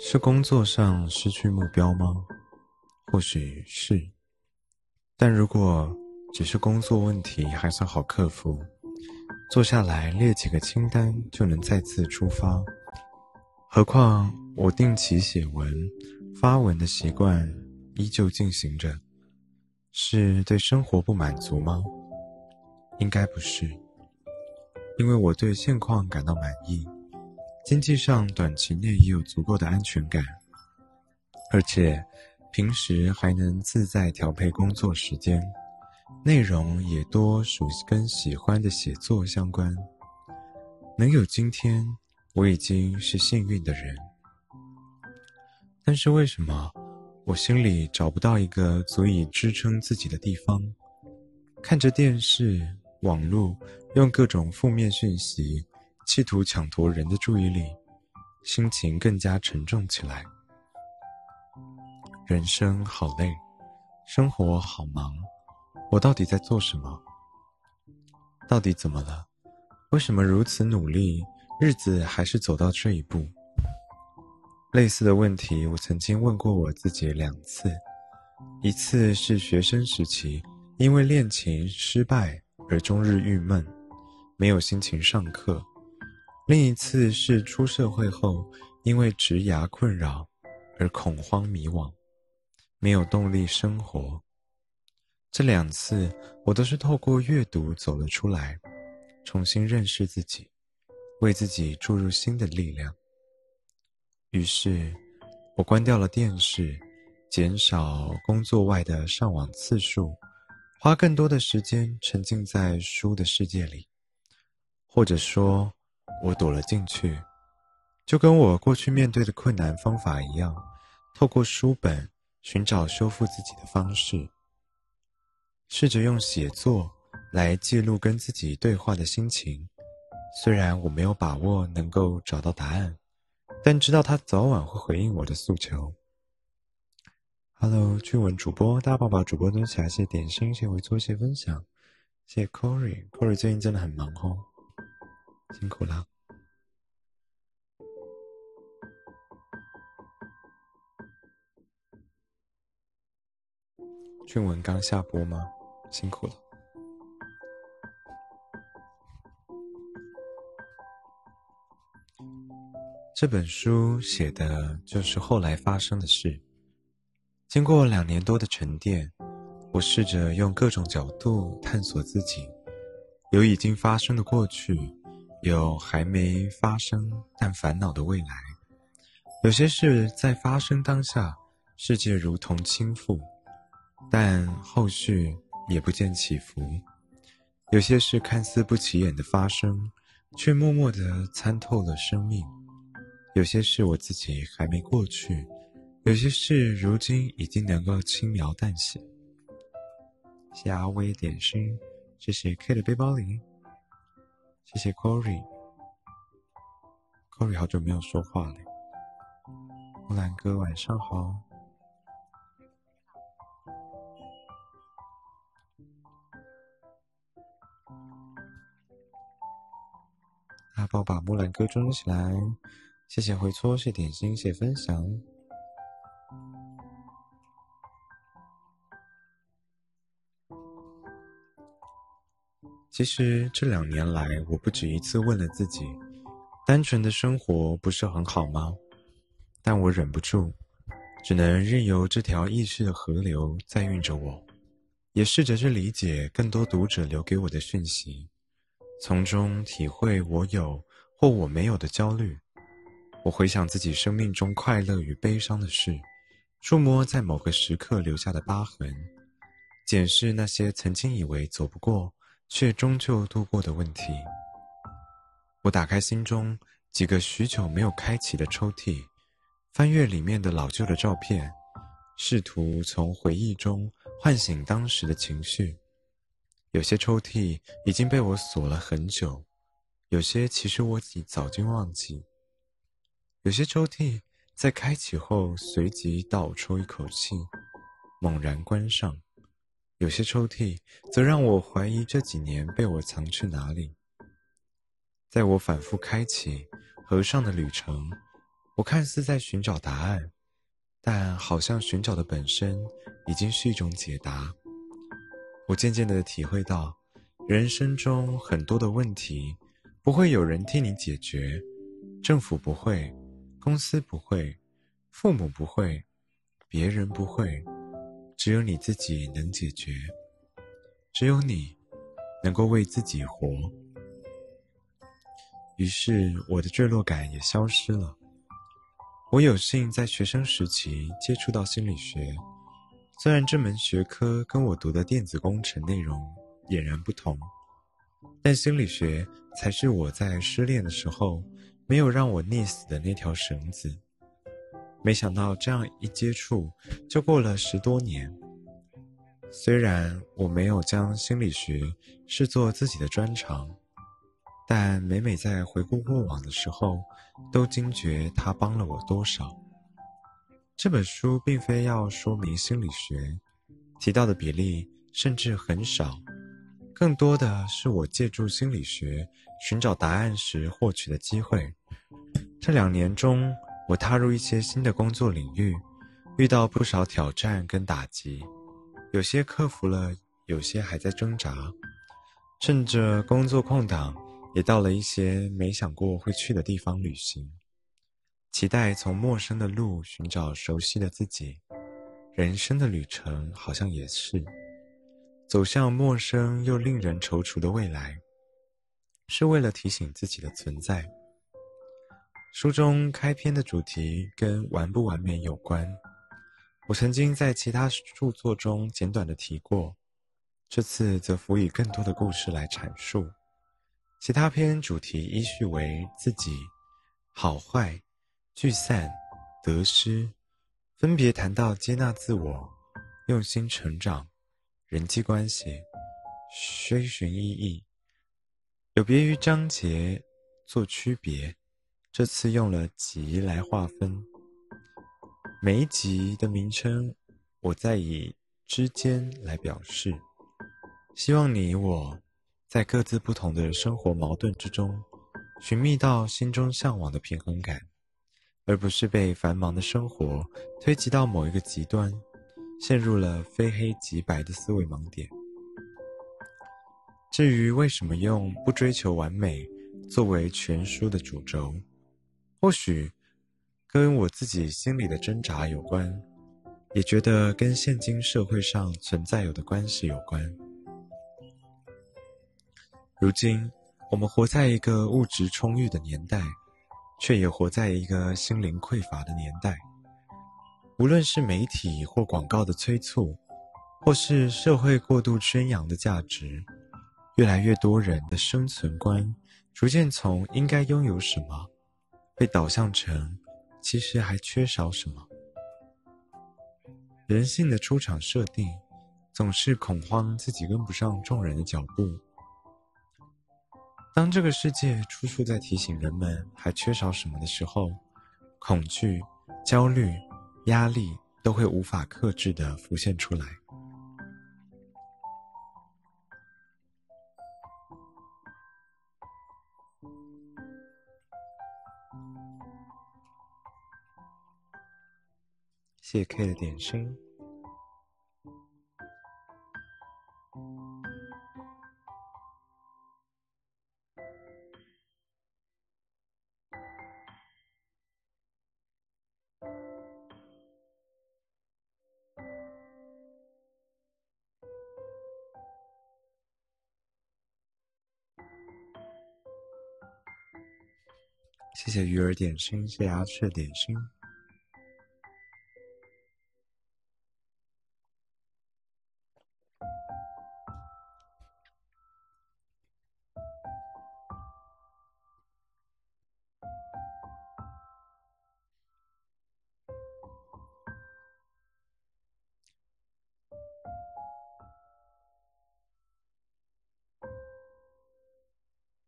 是工作上失去目标吗？或许是，但如果只是工作问题，还算好克服。坐下来列几个清单，就能再次出发。何况我定期写文、发文的习惯依旧进行着，是对生活不满足吗？应该不是，因为我对现况感到满意，经济上短期内也有足够的安全感，而且平时还能自在调配工作时间。内容也多属跟喜欢的写作相关，能有今天，我已经是幸运的人。但是为什么我心里找不到一个足以支撑自己的地方？看着电视、网络，用各种负面讯息，企图抢夺人的注意力，心情更加沉重起来。人生好累，生活好忙。我到底在做什么？到底怎么了？为什么如此努力，日子还是走到这一步？类似的问题，我曾经问过我自己两次。一次是学生时期，因为练琴失败而终日郁闷，没有心情上课；另一次是出社会后，因为职涯困扰而恐慌迷惘，没有动力生活。这两次，我都是透过阅读走了出来，重新认识自己，为自己注入新的力量。于是，我关掉了电视，减少工作外的上网次数，花更多的时间沉浸在书的世界里，或者说，我躲了进去，就跟我过去面对的困难方法一样，透过书本寻找修复自己的方式。试着用写作来记录跟自己对话的心情，虽然我没有把握能够找到答案，但知道他早晚会回应我的诉求。Hello，俊文主播，大家把主播蹲起来，谢点心，谢谢回做，谢分享，谢谢 Corey，Corey 最近真的很忙哦，辛苦了。俊文刚下播吗？辛苦了。这本书写的就是后来发生的事。经过两年多的沉淀，我试着用各种角度探索自己，有已经发生的过去，有还没发生但烦恼的未来。有些事在发生当下，世界如同倾覆，但后续。也不见起伏，有些事看似不起眼的发生，却默默地参透了生命；有些事我自己还没过去，有些事如今已经能够轻描淡写。谢谢阿威点心，谢谢 K 的背包里，谢谢 Corey，Corey 好久没有说话了。木兰哥晚上好。阿宝把木兰歌装起来，谢谢回搓，谢点心，谢分享。其实这两年来，我不止一次问了自己：单纯的生活不是很好吗？但我忍不住，只能任由这条意识的河流在运着我，也试着去理解更多读者留给我的讯息。从中体会我有或我没有的焦虑，我回想自己生命中快乐与悲伤的事，触摸在某个时刻留下的疤痕，检视那些曾经以为走不过却终究度过的问题。我打开心中几个许久没有开启的抽屉，翻阅里面的老旧的照片，试图从回忆中唤醒当时的情绪。有些抽屉已经被我锁了很久，有些其实我已早经忘记。有些抽屉在开启后随即倒抽一口气，猛然关上；有些抽屉则让我怀疑这几年被我藏去哪里。在我反复开启、合上的旅程，我看似在寻找答案，但好像寻找的本身已经是一种解答。我渐渐地体会到，人生中很多的问题，不会有人替你解决，政府不会，公司不会，父母不会，别人不会，只有你自己能解决，只有你能够为自己活。于是，我的坠落感也消失了。我有幸在学生时期接触到心理学，虽然这门学科跟我读的电子工程内容俨然不同，但心理学才是我在失恋的时候没有让我溺死的那条绳子。没想到这样一接触就过了十多年。虽然我没有将心理学视作自己的专长。但每每在回顾过往的时候，都惊觉它帮了我多少。这本书并非要说明心理学，提到的比例甚至很少，更多的是我借助心理学寻找答案时获取的机会。这两年中，我踏入一些新的工作领域，遇到不少挑战跟打击，有些克服了，有些还在挣扎。趁着工作空档。也到了一些没想过会去的地方旅行，期待从陌生的路寻找熟悉的自己。人生的旅程好像也是走向陌生又令人踌躇的未来，是为了提醒自己的存在。书中开篇的主题跟完不完美有关，我曾经在其他著作中简短的提过，这次则辅以更多的故事来阐述。其他篇主题依序为自己、好坏、聚散、得失，分别谈到接纳自我、用心成长、人际关系、追寻意义，有别于章节做区别。这次用了集来划分，每一集的名称我再以之间来表示，希望你我。在各自不同的生活矛盾之中，寻觅到心中向往的平衡感，而不是被繁忙的生活推及到某一个极端，陷入了非黑即白的思维盲点。至于为什么用不追求完美作为全书的主轴，或许跟我自己心里的挣扎有关，也觉得跟现今社会上存在有的关系有关。如今，我们活在一个物质充裕的年代，却也活在一个心灵匮乏的年代。无论是媒体或广告的催促，或是社会过度宣扬的价值，越来越多人的生存观逐渐从应该拥有什么，被导向成其实还缺少什么。人性的出场设定，总是恐慌自己跟不上众人的脚步。当这个世界处处在提醒人们还缺少什么的时候，恐惧、焦虑、压力都会无法克制的浮现出来。谢 K 的点心。谢谢鱼儿点心，谢谢阿雀点心。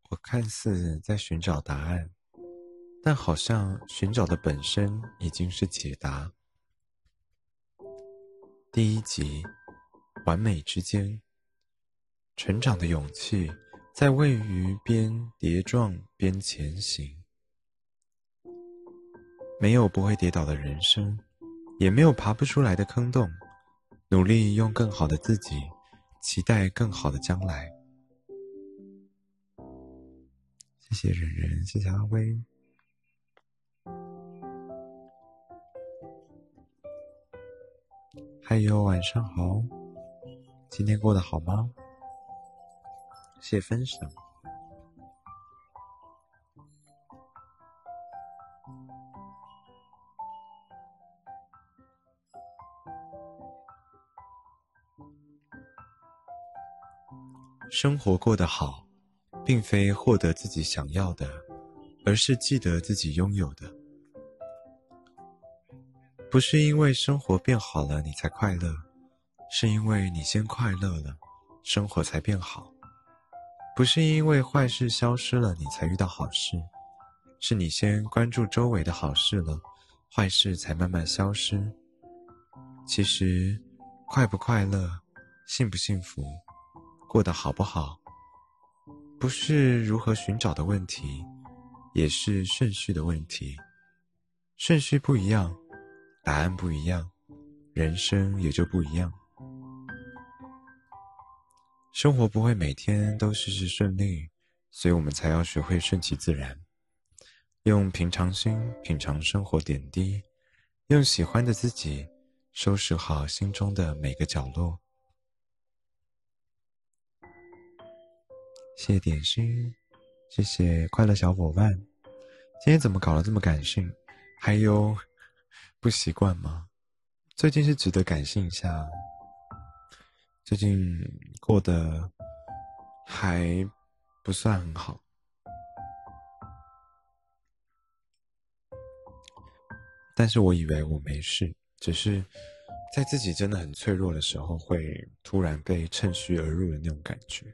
我看似在寻找答案。但好像寻找的本身已经是解答。第一集，完美之间，成长的勇气在位于边跌撞边前行。没有不会跌倒的人生，也没有爬不出来的坑洞。努力用更好的自己，期待更好的将来。谢谢忍忍，谢谢阿威。还有晚上好，今天过得好吗？谢分享。生活过得好，并非获得自己想要的，而是记得自己拥有的。不是因为生活变好了你才快乐，是因为你先快乐了，生活才变好。不是因为坏事消失了你才遇到好事，是你先关注周围的好事了，坏事才慢慢消失。其实，快不快乐，幸不幸福？过得好不好，不是如何寻找的问题，也是顺序的问题。顺序不一样，答案不一样，人生也就不一样。生活不会每天都事事顺利，所以我们才要学会顺其自然，用平常心品尝生活点滴，用喜欢的自己收拾好心中的每个角落。谢谢点心，谢谢快乐小伙伴。今天怎么搞得这么感性？还有不习惯吗？最近是值得感性一下。最近过得还不算很好，但是我以为我没事，只是在自己真的很脆弱的时候，会突然被趁虚而入的那种感觉。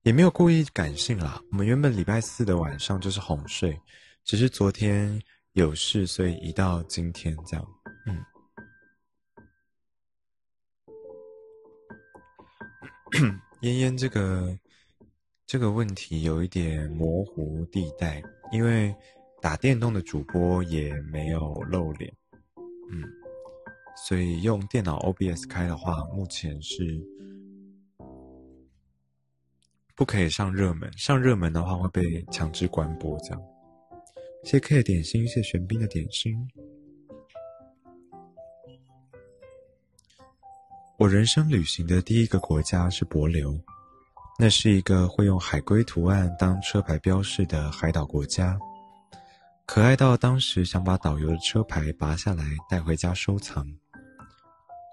也没有故意感性啦。我们原本礼拜四的晚上就是哄睡，只是昨天有事，所以移到今天这样。嗯，嫣嫣这个这个问题有一点模糊地带，因为打电动的主播也没有露脸。嗯，所以用电脑 OBS 开的话，目前是。不可以上热门，上热门的话会被强制关播。这样，谢 K 的点心，谢玄彬的点心。我人生旅行的第一个国家是帛琉，那是一个会用海龟图案当车牌标示的海岛国家，可爱到当时想把导游的车牌拔下来带回家收藏。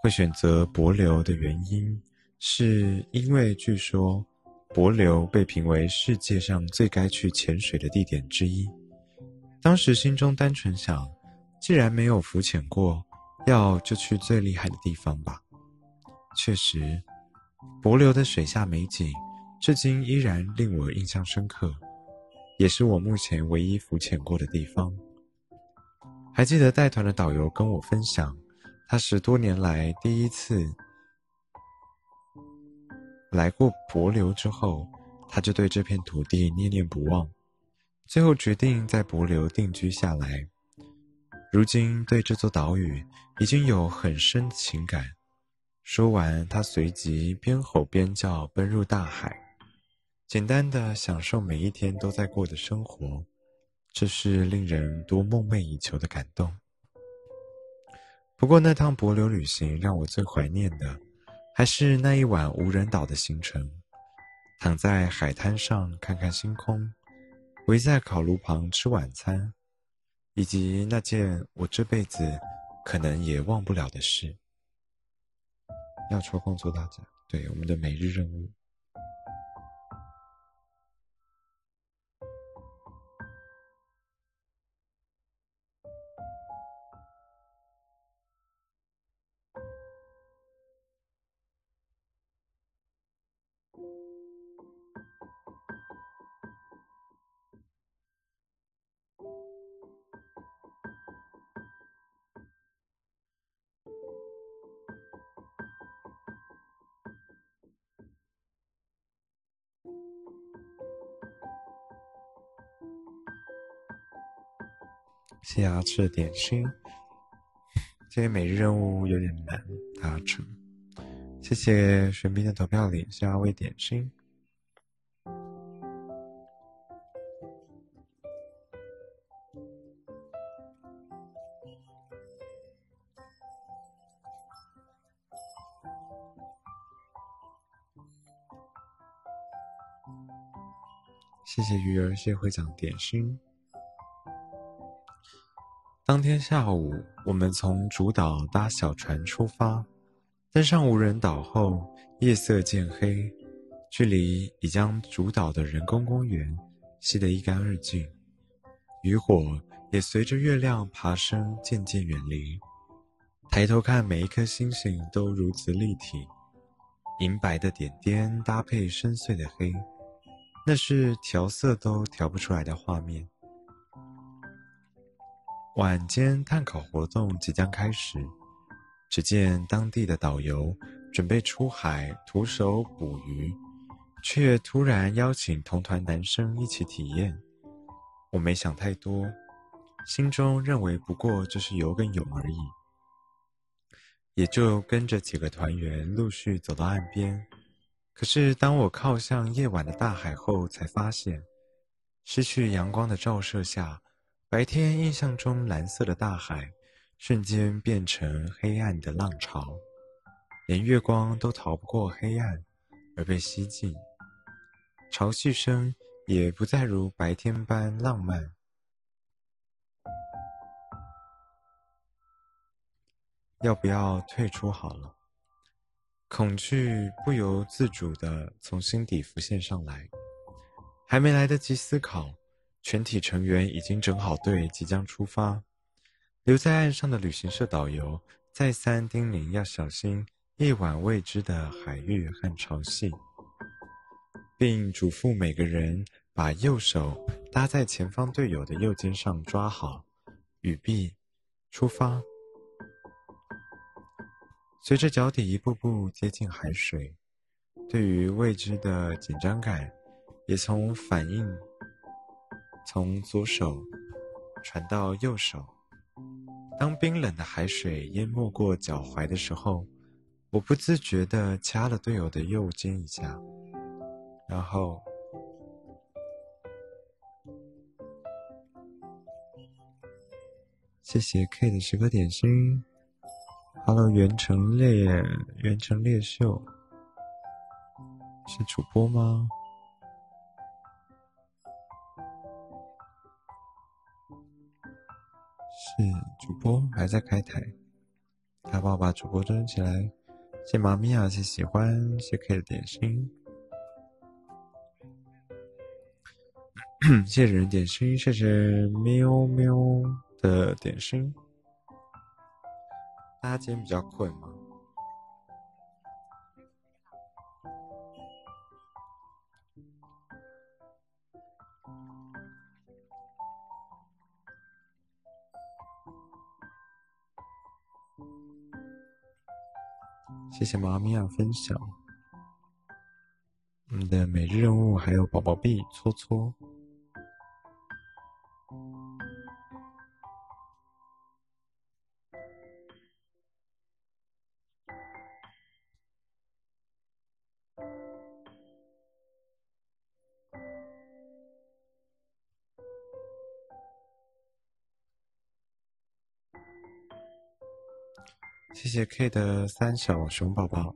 会选择帛琉的原因，是因为据说。帛琉被评为世界上最该去潜水的地点之一。当时心中单纯想，既然没有浮潜过，要就去最厉害的地方吧。确实，帛琉的水下美景至今依然令我印象深刻，也是我目前唯一浮潜过的地方。还记得带团的导游跟我分享，他十多年来第一次。来过帛琉之后，他就对这片土地念念不忘，最后决定在帛琉定居下来。如今对这座岛屿已经有很深的情感。说完，他随即边吼边叫，奔入大海，简单的享受每一天都在过的生活，这是令人多梦寐以求的感动。不过，那趟帛琉旅行让我最怀念的。还是那一晚无人岛的行程，躺在海滩上看看星空，围在烤炉旁吃晚餐，以及那件我这辈子可能也忘不了的事。要抽空做大家，对我们的每日任务。谢谢吃的点心。今天每日任务有点难达成，谢谢玄彬的投票礼，谢谢阿威点心。谢谢鱼儿，谢会长点心。当天下午，我们从主岛搭小船出发，登上无人岛后，夜色渐黑，距离已将主岛的人工公园吸得一干二净，渔火也随着月亮爬升渐渐远离。抬头看，每一颗星星都如此立体，银白的点点搭配深邃的黑。那是调色都调不出来的画面。晚间探考活动即将开始，只见当地的导游准备出海徒手捕鱼，却突然邀请同团男生一起体验。我没想太多，心中认为不过就是游个泳而已，也就跟着几个团员陆续走到岸边。可是，当我靠向夜晚的大海后，才发现，失去阳光的照射下，白天印象中蓝色的大海，瞬间变成黑暗的浪潮，连月光都逃不过黑暗，而被吸进。潮汐声也不再如白天般浪漫。要不要退出好了？恐惧不由自主的从心底浮现上来，还没来得及思考，全体成员已经整好队，即将出发。留在岸上的旅行社导游再三叮咛要小心夜晚未知的海域和潮汐，并嘱咐每个人把右手搭在前方队友的右肩上抓好。语毕，出发。随着脚底一步步接近海水，对于未知的紧张感也从反应从左手传到右手。当冰冷的海水淹没过脚踝的时候，我不自觉地掐了队友的右肩一下，然后谢谢 K 的十颗点心。Hello，元成烈，袁成烈秀，是主播吗？是主播，还在开台。他帮我把主播装起来。谢妈咪啊，谢喜欢，谢 K 的点心，谢 谢人点心，谢谢喵喵的点心。大家今天比较困吗？谢谢妈咪啊，分享。你的每日任务还有宝宝币搓搓。谢 K 的三小熊宝宝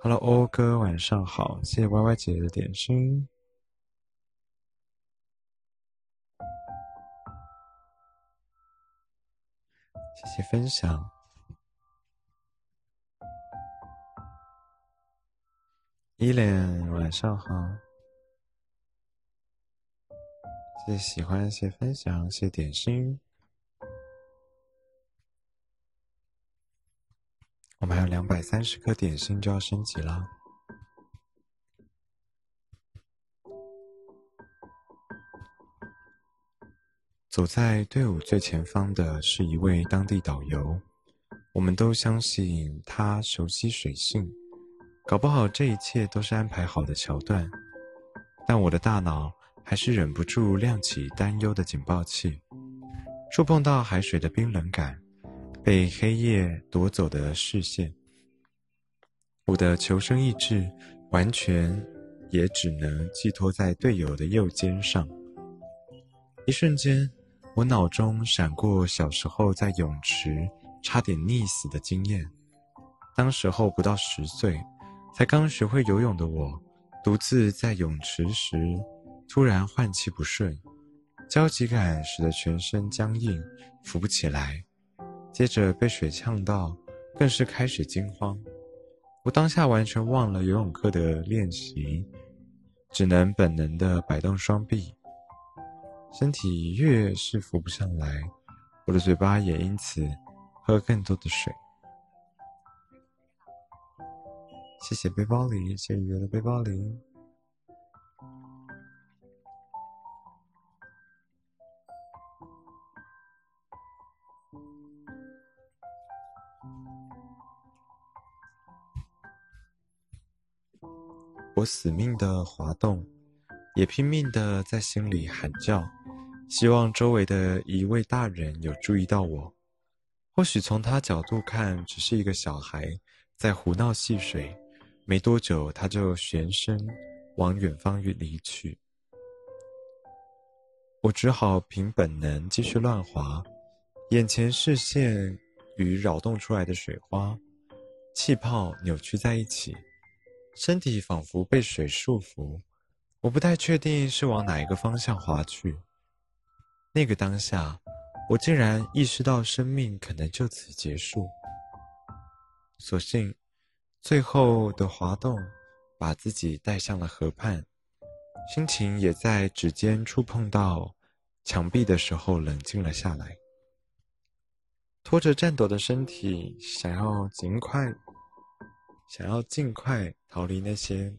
，Hello 欧哥晚上好，谢谢 Y Y 姐的点心，谢谢分享，依莲晚上好，谢谢喜欢，谢谢分享，谢谢点心。我们还有两百三十颗点心就要升级了。走在队伍最前方的是一位当地导游，我们都相信他熟悉水性，搞不好这一切都是安排好的桥段。但我的大脑还是忍不住亮起担忧的警报器。触碰到海水的冰冷感，被黑夜夺走的视线，我的求生意志完全也只能寄托在队友的右肩上。一瞬间，我脑中闪过小时候在泳池差点溺死的经验。当时候不到十岁，才刚学会游泳的我，独自在泳池时，突然换气不顺，焦急感使得全身僵硬，浮不起来。接着被水呛到，更是开始惊慌。我当下完全忘了游泳课的练习，只能本能的摆动双臂，身体越是浮不上来，我的嘴巴也因此喝更多的水。谢谢背包里，谢谢鱼的背包里。我死命的滑动，也拼命的在心里喊叫，希望周围的一位大人有注意到我。或许从他角度看，只是一个小孩在胡闹戏水。没多久，他就旋身往远方离去。我只好凭本能继续乱滑，眼前视线与扰动出来的水花、气泡扭曲在一起，身体仿佛被水束缚。我不太确定是往哪一个方向滑去。那个当下，我竟然意识到生命可能就此结束。所幸。最后的滑动，把自己带向了河畔，心情也在指尖触碰到墙壁的时候冷静了下来。拖着颤抖的身体，想要尽快，想要尽快逃离那些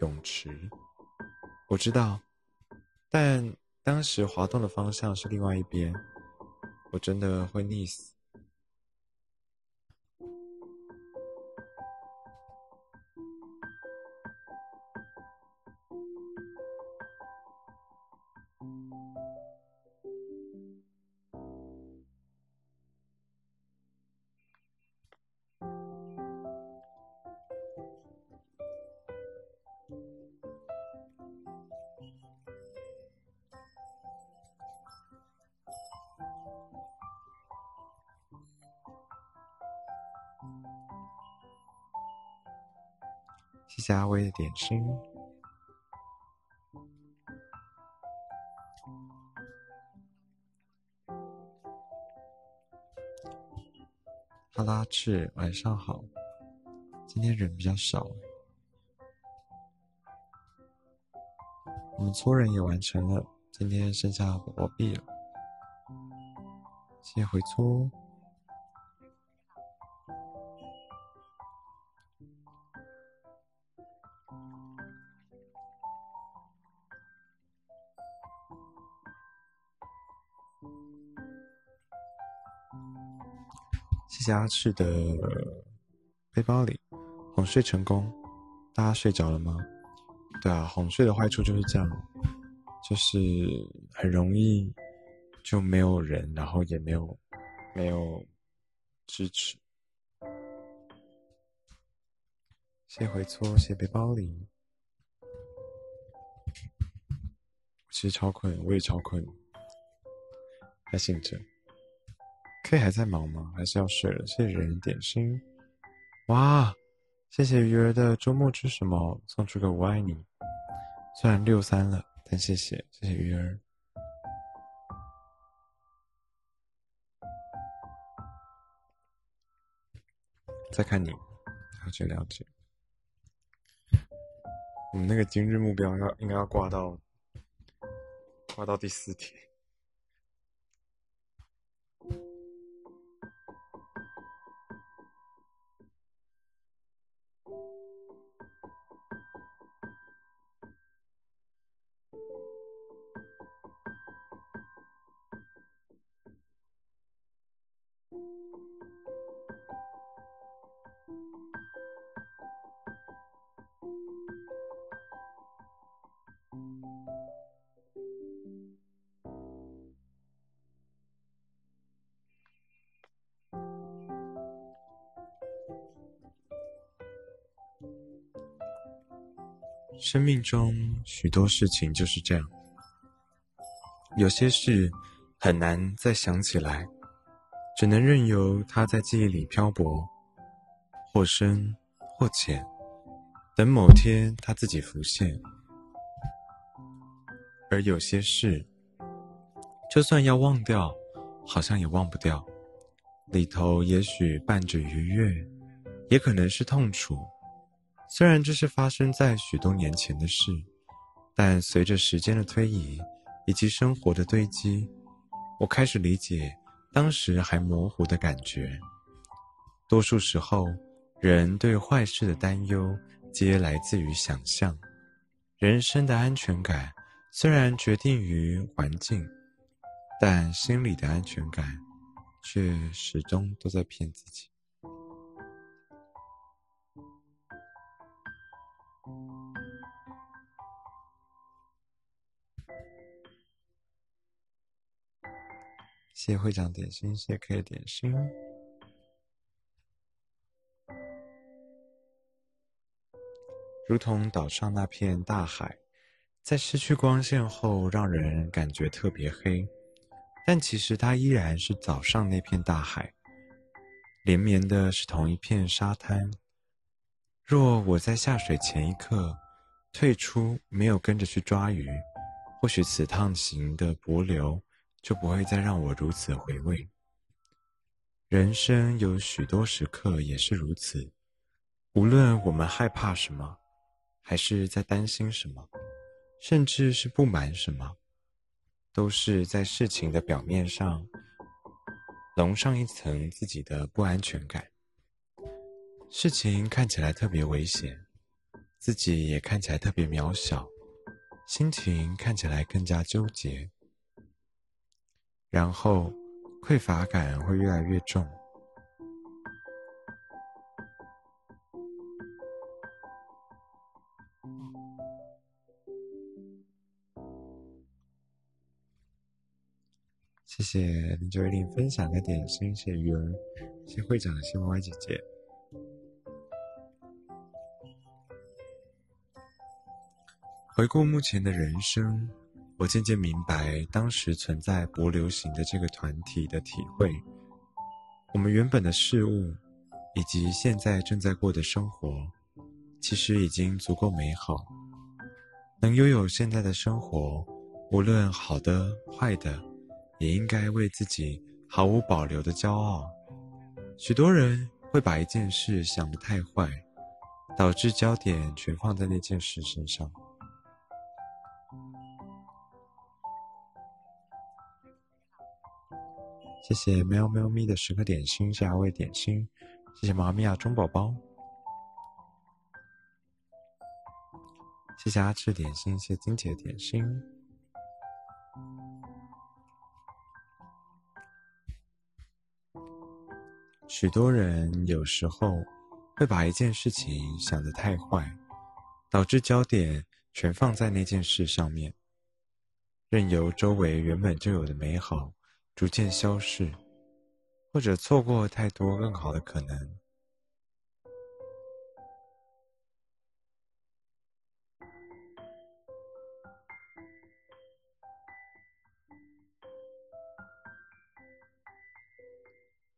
泳池。我知道，但当时滑动的方向是另外一边，我真的会溺死。加微的点心。哈拉赤，晚上好。今天人比较少，我们搓人也完成了，今天剩下宝宝币了。先回搓。家赤的背包里，哄睡成功。大家睡着了吗？对啊，哄睡的坏处就是这样，就是很容易就没有人，然后也没有没有支持。谢回搓，谢背包里。其实超困，我也超困，还醒着。K 还在忙吗？还是要睡了？谢谢人点心，哇！谢谢鱼儿的周末吃什么？送出个我爱你。虽然六三了，但谢谢谢谢鱼儿。再看你，了解了解。我们那个今日目标要应该要挂到挂到第四天。生命中许多事情就是这样，有些事很难再想起来，只能任由它在记忆里漂泊，或深或浅，等某天它自己浮现。而有些事，就算要忘掉，好像也忘不掉，里头也许伴着愉悦，也可能是痛楚。虽然这是发生在许多年前的事，但随着时间的推移以及生活的堆积，我开始理解当时还模糊的感觉。多数时候，人对坏事的担忧皆来自于想象。人生的安全感虽然决定于环境，但心里的安全感却始终都在骗自己。谢会长点心，谢谢 K 点心。如同岛上那片大海，在失去光线后，让人感觉特别黑，但其实它依然是早上那片大海，连绵的是同一片沙滩。若我在下水前一刻退出，没有跟着去抓鱼，或许此趟行的泊流。就不会再让我如此回味。人生有许多时刻也是如此，无论我们害怕什么，还是在担心什么，甚至是不满什么，都是在事情的表面上笼上一层自己的不安全感。事情看起来特别危险，自己也看起来特别渺小，心情看起来更加纠结。然后，匮乏感会越来越重。谢谢林九一零分享的点心，谢谢鱼儿，谢谢会长，谢谢 Y 姐姐。回顾目前的人生。我渐渐明白，当时存在不流行的这个团体的体会。我们原本的事物，以及现在正在过的生活，其实已经足够美好。能拥有现在的生活，无论好的坏的，也应该为自己毫无保留的骄傲。许多人会把一件事想得太坏，导致焦点全放在那件事身上。谢谢喵喵咪的十个点心，谢谢阿伟点心，谢谢妈咪呀中宝宝，谢谢阿志点心，谢谢金姐点心。许多人有时候会把一件事情想得太坏，导致焦点全放在那件事上面，任由周围原本就有的美好。逐渐消逝，或者错过太多更好的可能。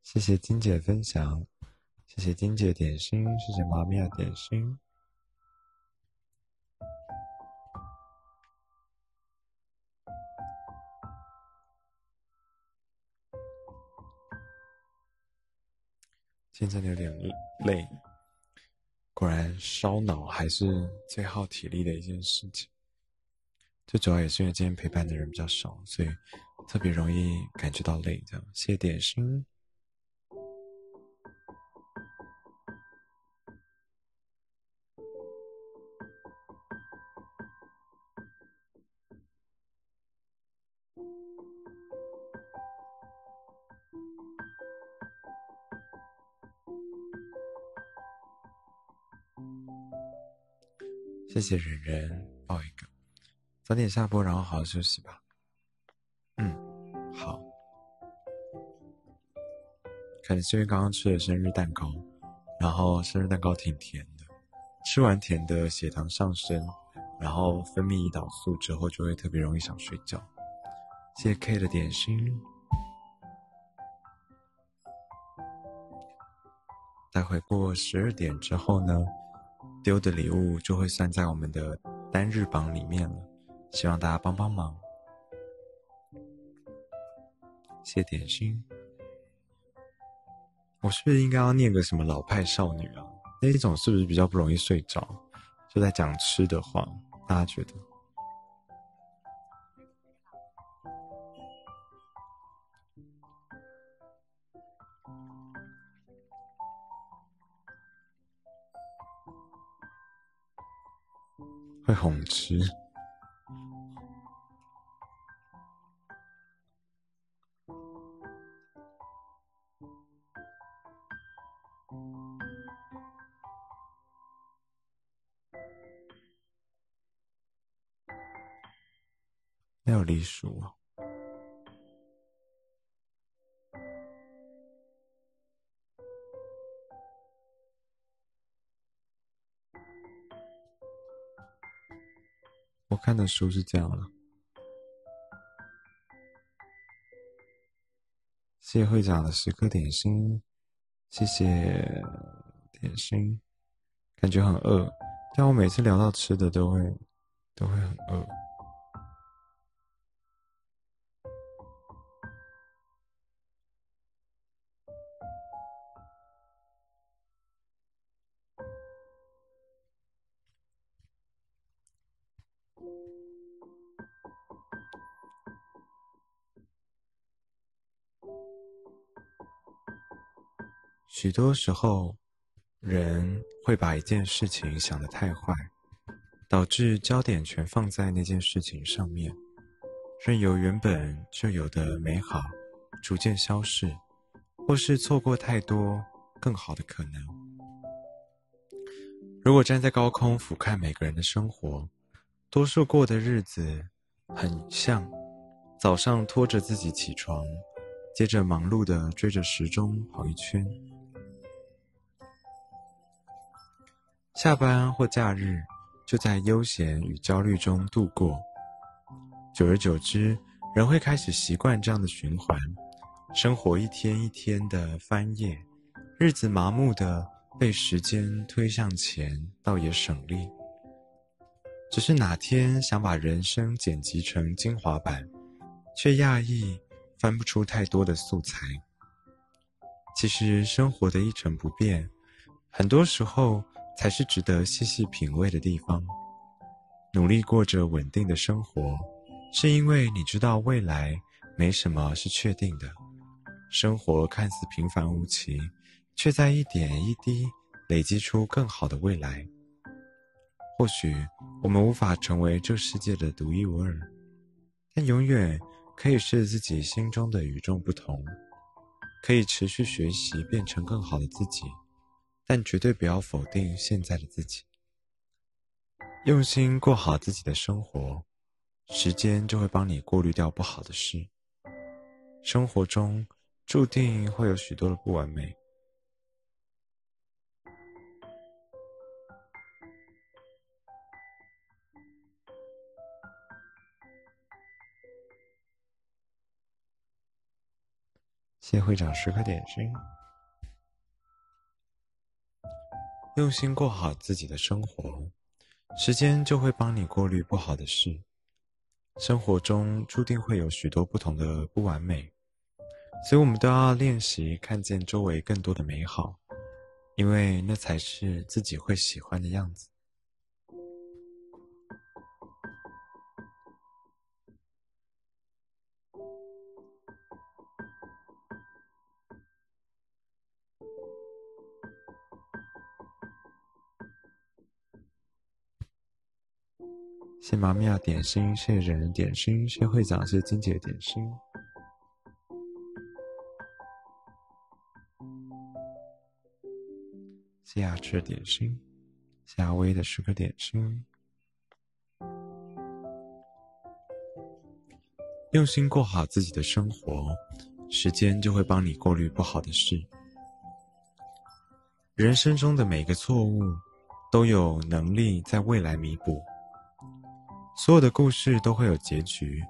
谢谢金姐分享，谢谢金姐点心，谢谢妈咪的点心。现在有点累，果然烧脑还是最耗体力的一件事情。最主要也是因为今天陪伴的人比较少，所以特别容易感觉到累。这样，谢谢点心。谢谢人人抱一个，早点下播，然后好好休息吧。嗯，好。可能是因为刚刚吃了生日蛋糕，然后生日蛋糕挺甜的，吃完甜的血糖上升，然后分泌胰岛素之后就会特别容易想睡觉。谢谢 K 的点心。待会过十二点之后呢，丢的礼物就会算在我们的单日榜里面了，希望大家帮帮忙。谢点心。我是不是应该要念个什么老派少女啊？那一种是不是比较不容易睡着？就在讲吃的话，大家觉得会哄吃？没有梨看的书是这样了。谢谢会长的十颗点心，谢谢点心，感觉很饿，但我每次聊到吃的都会都会很饿。许多时候，人会把一件事情想得太坏，导致焦点全放在那件事情上面，任由原本就有的美好逐渐消逝，或是错过太多更好的可能。如果站在高空俯瞰每个人的生活，多数过的日子很像：早上拖着自己起床，接着忙碌的追着时钟跑一圈。下班或假日，就在悠闲与焦虑中度过。久而久之，人会开始习惯这样的循环，生活一天一天的翻页，日子麻木的被时间推向前，倒也省力。只是哪天想把人生剪辑成精华版，却讶异翻不出太多的素材。其实生活的一成不变，很多时候。才是值得细细品味的地方。努力过着稳定的生活，是因为你知道未来没什么是确定的。生活看似平凡无奇，却在一点一滴累积出更好的未来。或许我们无法成为这世界的独一无二，但永远可以是自己心中的与众不同。可以持续学习，变成更好的自己。但绝对不要否定现在的自己。用心过好自己的生活，时间就会帮你过滤掉不好的事。生活中注定会有许多的不完美。谢会长十块点心。用心过好自己的生活，时间就会帮你过滤不好的事。生活中注定会有许多不同的不完美，所以我们都要练习看见周围更多的美好，因为那才是自己会喜欢的样子。谢妈咪呀点心，谢人人点心，谢会长，谢金姐点心，谢雅吃点心，谢阿威的十个点心。用心过好自己的生活，时间就会帮你过滤不好的事。人生中的每个错误，都有能力在未来弥补。所有的故事都会有结局，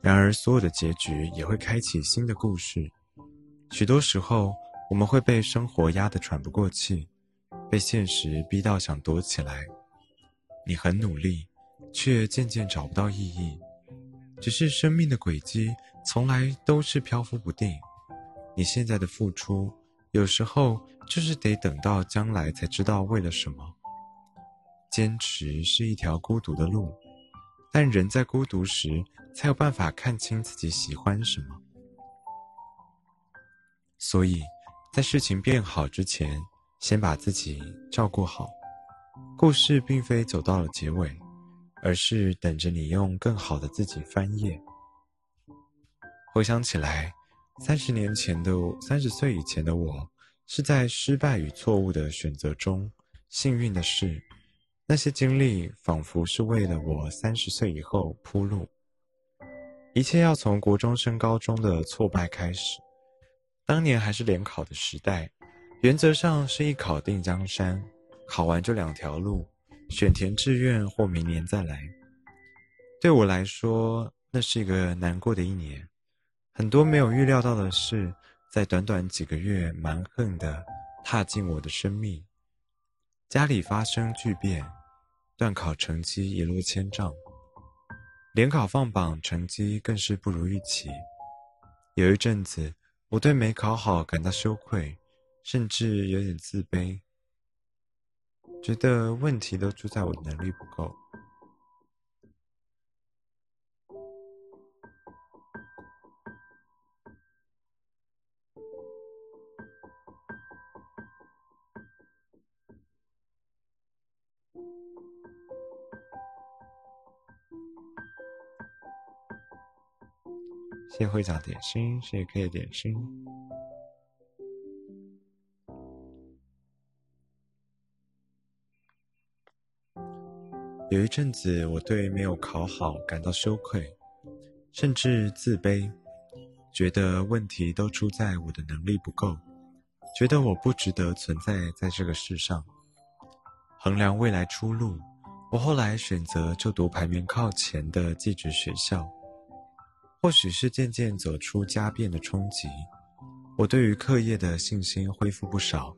然而所有的结局也会开启新的故事。许多时候，我们会被生活压得喘不过气，被现实逼到想躲起来。你很努力，却渐渐找不到意义。只是生命的轨迹从来都是漂浮不定。你现在的付出，有时候就是得等到将来才知道为了什么。坚持是一条孤独的路，但人在孤独时才有办法看清自己喜欢什么。所以，在事情变好之前，先把自己照顾好。故事并非走到了结尾，而是等着你用更好的自己翻页。回想起来，三十年前的三十岁以前的我，是在失败与错误的选择中，幸运的是，那些经历仿佛是为了我三十岁以后铺路。一切要从国中升高中的挫败开始。当年还是联考的时代，原则上是一考定江山。考完就两条路，选填志愿或明年再来。对我来说，那是一个难过的一年，很多没有预料到的事，在短短几个月蛮横的踏进我的生命。家里发生巨变，段考成绩一落千丈，联考放榜成绩更是不如预期。有一阵子，我对没考好感到羞愧，甚至有点自卑。觉得问题都出在我能力不够。谢会长点心，谢谢可以点心。有一阵子，我对没有考好感到羞愧，甚至自卑，觉得问题都出在我的能力不够，觉得我不值得存在在这个世上。衡量未来出路，我后来选择就读排名靠前的寄职学校。或许是渐渐走出家变的冲击，我对于课业的信心恢复不少。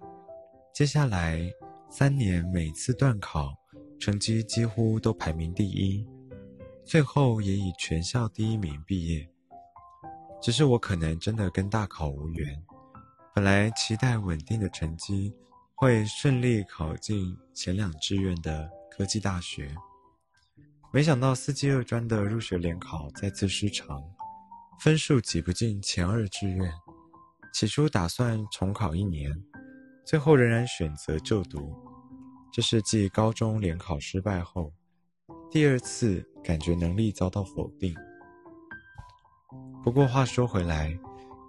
接下来三年，每次段考。成绩几乎都排名第一，最后也以全校第一名毕业。只是我可能真的跟大考无缘，本来期待稳定的成绩会顺利考进前两志愿的科技大学，没想到四季二专的入学联考再次失常，分数挤不进前二志愿。起初打算重考一年，最后仍然选择就读。这是继高中联考失败后，第二次感觉能力遭到否定。不过话说回来，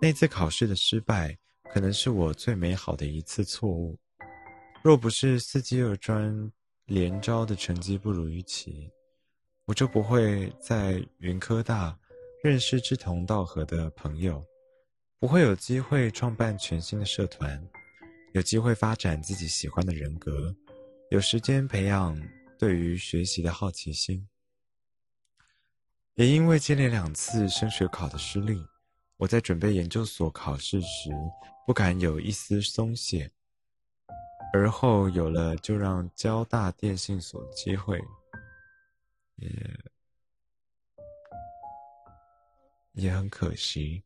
那次考试的失败，可能是我最美好的一次错误。若不是四季二专联招的成绩不如预期，我就不会在云科大认识志同道合的朋友，不会有机会创办全新的社团，有机会发展自己喜欢的人格。有时间培养对于学习的好奇心，也因为接连两次升学考的失利，我在准备研究所考试时不敢有一丝松懈。而后有了就让交大电信所的机会，也也很可惜，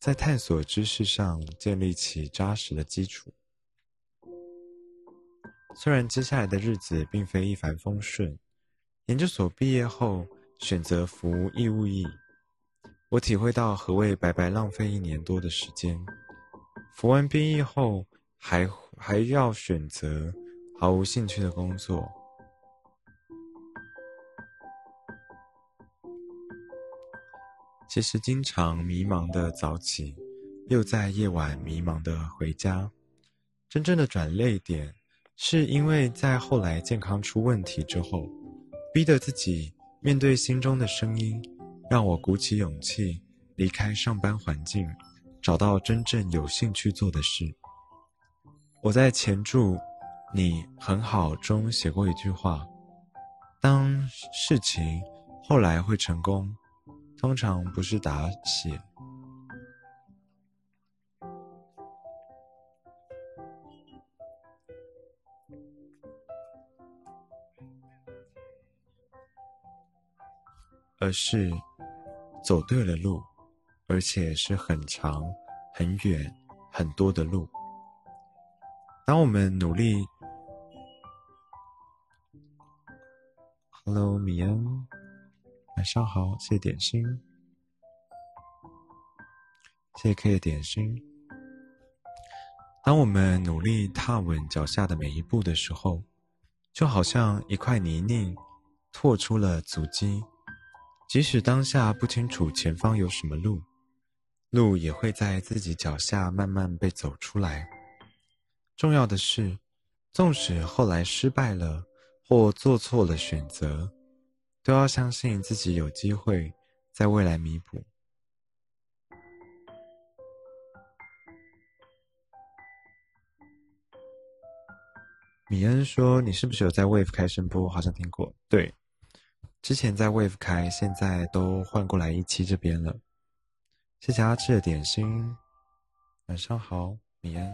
在探索知识上建立起扎实的基础。虽然接下来的日子并非一帆风顺，研究所毕业后选择服义务役，我体会到何谓白白浪费一年多的时间。服完兵役后，还还要选择毫无兴趣的工作，其实经常迷茫的早起，又在夜晚迷茫的回家，真正的转泪点。是因为在后来健康出问题之后，逼得自己面对心中的声音，让我鼓起勇气离开上班环境，找到真正有兴趣做的事。我在前注“你很好”中写过一句话：“当事情后来会成功，通常不是打写，而是走对了路，而且是很长、很远、很多的路。当我们努力，Hello，米恩。晚上好，谢谢点心，谢谢 K 的点心。当我们努力踏稳脚下的每一步的时候，就好像一块泥泞，拓出了足迹。即使当下不清楚前方有什么路，路也会在自己脚下慢慢被走出来。重要的是，纵使后来失败了或做错了选择。都要相信自己有机会在未来弥补。米恩说：“你是不是有在 Wave 开声波？好像听过。对，之前在 Wave 开，现在都换过来一期这边了。谢谢阿志的点心，晚上好，米恩。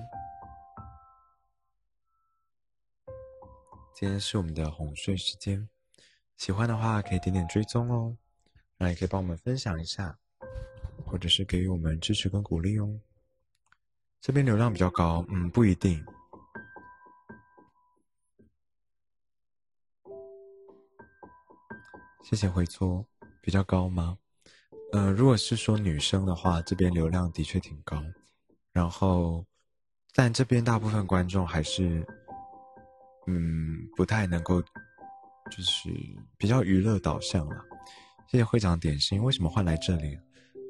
今天是我们的哄睡时间。”喜欢的话可以点点追踪哦，那也可以帮我们分享一下，或者是给予我们支持跟鼓励哦。这边流量比较高，嗯，不一定。谢谢回搓，比较高吗？嗯，如果是说女生的话，这边流量的确挺高，然后，但这边大部分观众还是，嗯，不太能够。就是比较娱乐导向了，谢谢会长点心。为什么换来这里？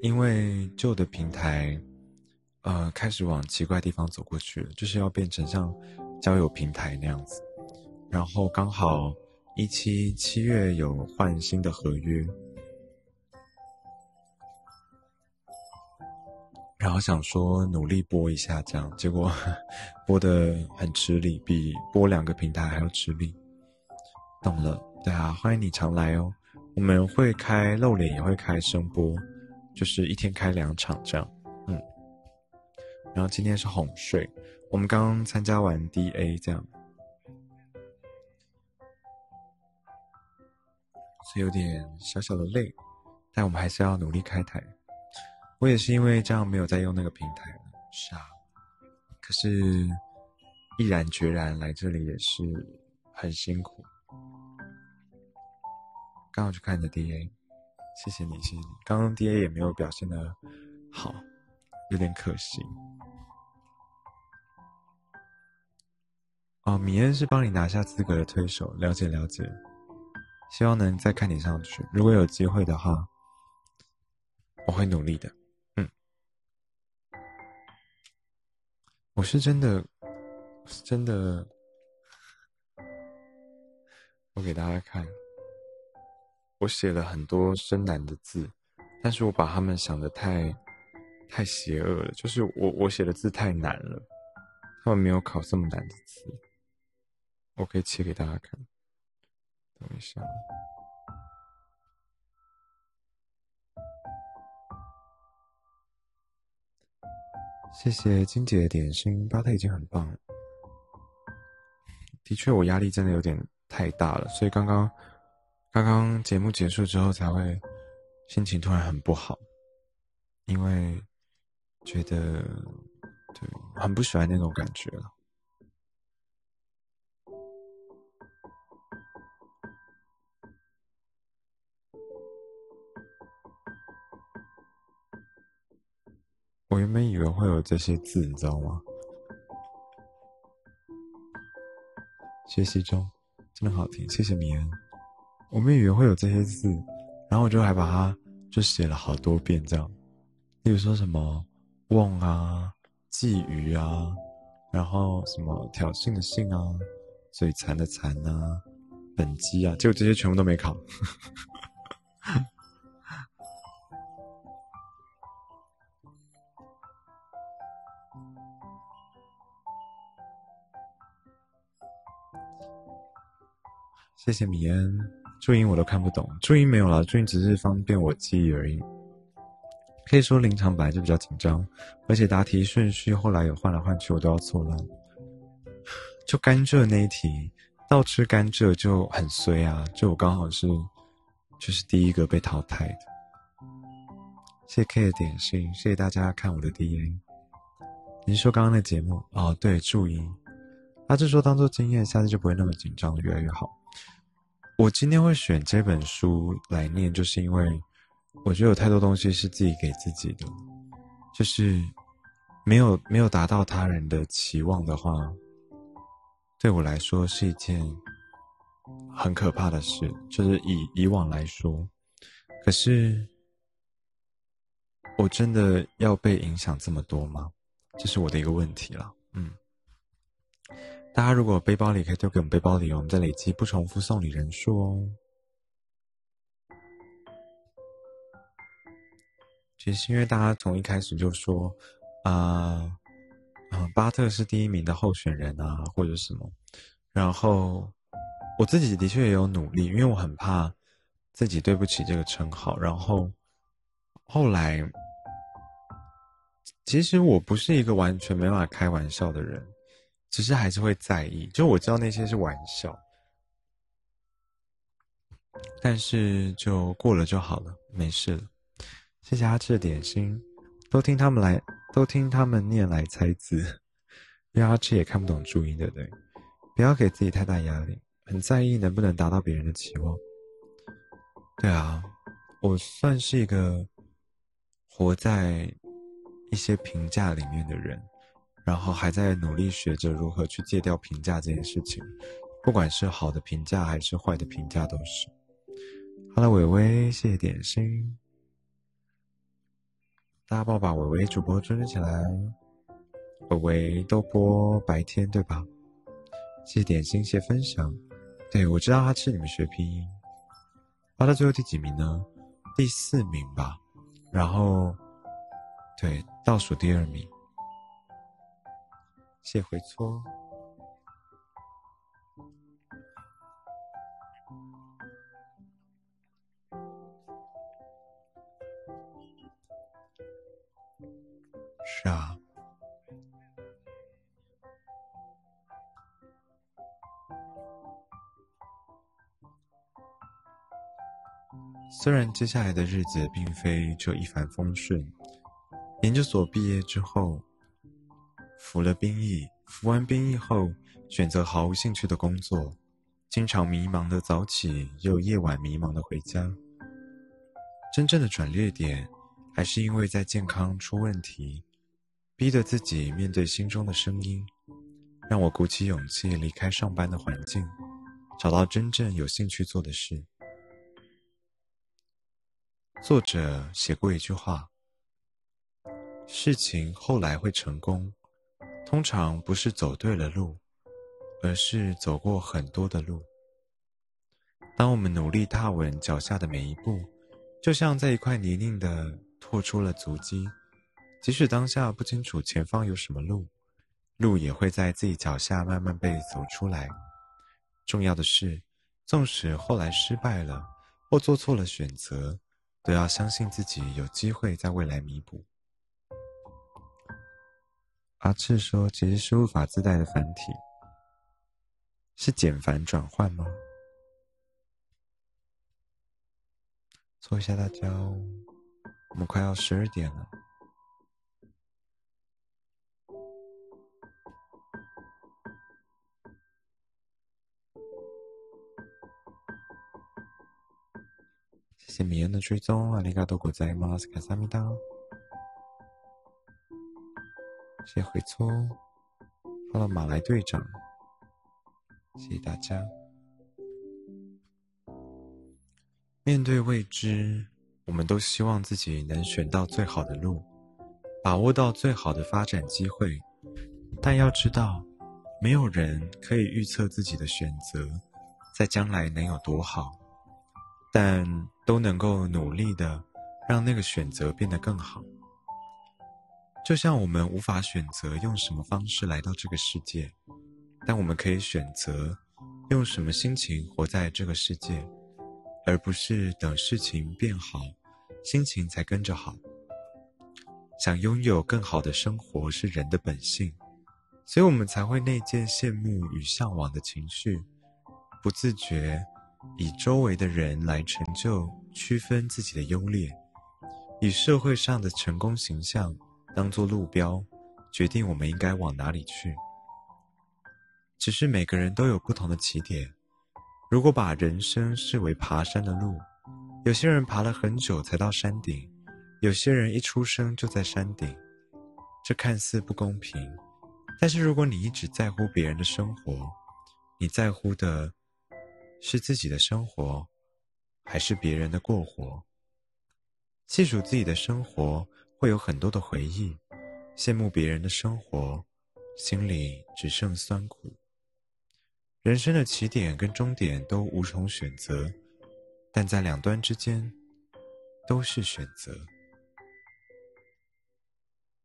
因为旧的平台，呃，开始往奇怪地方走过去了，就是要变成像交友平台那样子。然后刚好一七七月有换新的合约，然后想说努力播一下这样，结果 播的很吃力，比播两个平台还要吃力。懂了，对啊，欢迎你常来哦。我们会开露脸，也会开声波，就是一天开两场这样。嗯，然后今天是哄睡，我们刚参加完 DA 这样，所以有点小小的累，但我们还是要努力开台。我也是因为这样没有再用那个平台了，是啊。可是毅然决然来这里也是很辛苦。刚好去看你的 DA，谢谢你，谢谢你。刚刚 DA 也没有表现的好，有点可惜。哦，米恩是帮你拿下资格的推手，了解了解。希望能再看你上去，如果有机会的话，我会努力的。嗯，我是真的，是真的，我给大家看。我写了很多深难的字，但是我把他们想的太，太邪恶了。就是我我写的字太难了，他们没有考这么难的字。我可以切给大家看，等一下。谢谢金姐的点心，巴特已经很棒了。的确，我压力真的有点太大了，所以刚刚。刚刚节目结束之后，才会心情突然很不好，因为觉得对很不喜欢那种感觉了。我原本以为会有这些字，你知道吗？学习中真的好听，谢谢米恩。我们以为会有这些字，然后我就还把它就写了好多遍这样，例如说什么“瓮”啊、“觊觎”啊，然后什么“挑衅”的“衅”啊、“嘴馋”的“馋”啊、“本机”啊，结果这些全部都没考。谢谢米恩。注音我都看不懂，注音没有了，注音只是方便我记忆而已。可以说临场本来就比较紧张，而且答题顺序后来有换来换去，我都要错乱。就甘蔗那一题，倒吃甘蔗就很衰啊！就我刚好是，就是第一个被淘汰的。谢谢 K 的点心，谢谢大家看我的 DA。您说刚刚的节目哦，对，注音，他就说当做经验，下次就不会那么紧张，越来越好。我今天会选这本书来念，就是因为我觉得有太多东西是自己给自己的，就是没有没有达到他人的期望的话。对我来说是一件很可怕的事，就是以以往来说，可是我真的要被影响这么多吗？这是我的一个问题了。嗯，大家如果背包里可以丢给我们背包里，我们再累积不重复送礼人数哦。其实因为大家从一开始就说啊。啊，巴特是第一名的候选人啊，或者什么。然后我自己的确也有努力，因为我很怕自己对不起这个称号。然后后来，其实我不是一个完全没办法开玩笑的人，只是还是会在意。就我知道那些是玩笑，但是就过了就好了，没事了。谢谢阿志的点心，都听他们来。都听他们念来猜字，因为阿志也看不懂注音，对不对？不要给自己太大压力，很在意能不能达到别人的期望。对啊，我算是一个活在一些评价里面的人，然后还在努力学着如何去戒掉评价这件事情，不管是好的评价还是坏的评价都是。哈喽，伟伟，谢谢点心。大家帮我把伟伟主播追起来，伟伟都播白天对吧？谢谢点心，谢谢分享。对我知道他是你们学拼音，发到最后第几名呢？第四名吧。然后，对，倒数第二名。谢回搓。是啊，虽然接下来的日子并非就一帆风顺，研究所毕业之后，服了兵役，服完兵役后选择毫无兴趣的工作，经常迷茫的早起，又夜晚迷茫的回家。真正的转捩点，还是因为在健康出问题。逼得自己面对心中的声音，让我鼓起勇气离开上班的环境，找到真正有兴趣做的事。作者写过一句话：“事情后来会成功，通常不是走对了路，而是走过很多的路。当我们努力踏稳脚下的每一步，就像在一块泥泞的拓出了足迹。”即使当下不清楚前方有什么路，路也会在自己脚下慢慢被走出来。重要的是，纵使后来失败了或做错了选择，都要相信自己有机会在未来弥补。阿赤说：“其实输入法自带的繁体是简繁转换吗？”搓一下大家哦，我们快要十二点了。谢谢米恩的追踪，阿里嘎多果在马斯卡萨米达。谢回搓，好了，马来队长，谢谢大家。面对未知，我们都希望自己能选到最好的路，把握到最好的发展机会。但要知道，没有人可以预测自己的选择在将来能有多好。但都能够努力的让那个选择变得更好。就像我们无法选择用什么方式来到这个世界，但我们可以选择用什么心情活在这个世界，而不是等事情变好，心情才跟着好。想拥有更好的生活是人的本性，所以我们才会内建羡慕与向往的情绪，不自觉以周围的人来成就、区分自己的优劣，以社会上的成功形象当做路标，决定我们应该往哪里去。只是每个人都有不同的起点，如果把人生视为爬山的路，有些人爬了很久才到山顶。有些人一出生就在山顶，这看似不公平。但是如果你一直在乎别人的生活，你在乎的是自己的生活，还是别人的过活？细数自己的生活，会有很多的回忆；羡慕别人的生活，心里只剩酸苦。人生的起点跟终点都无从选择，但在两端之间，都是选择。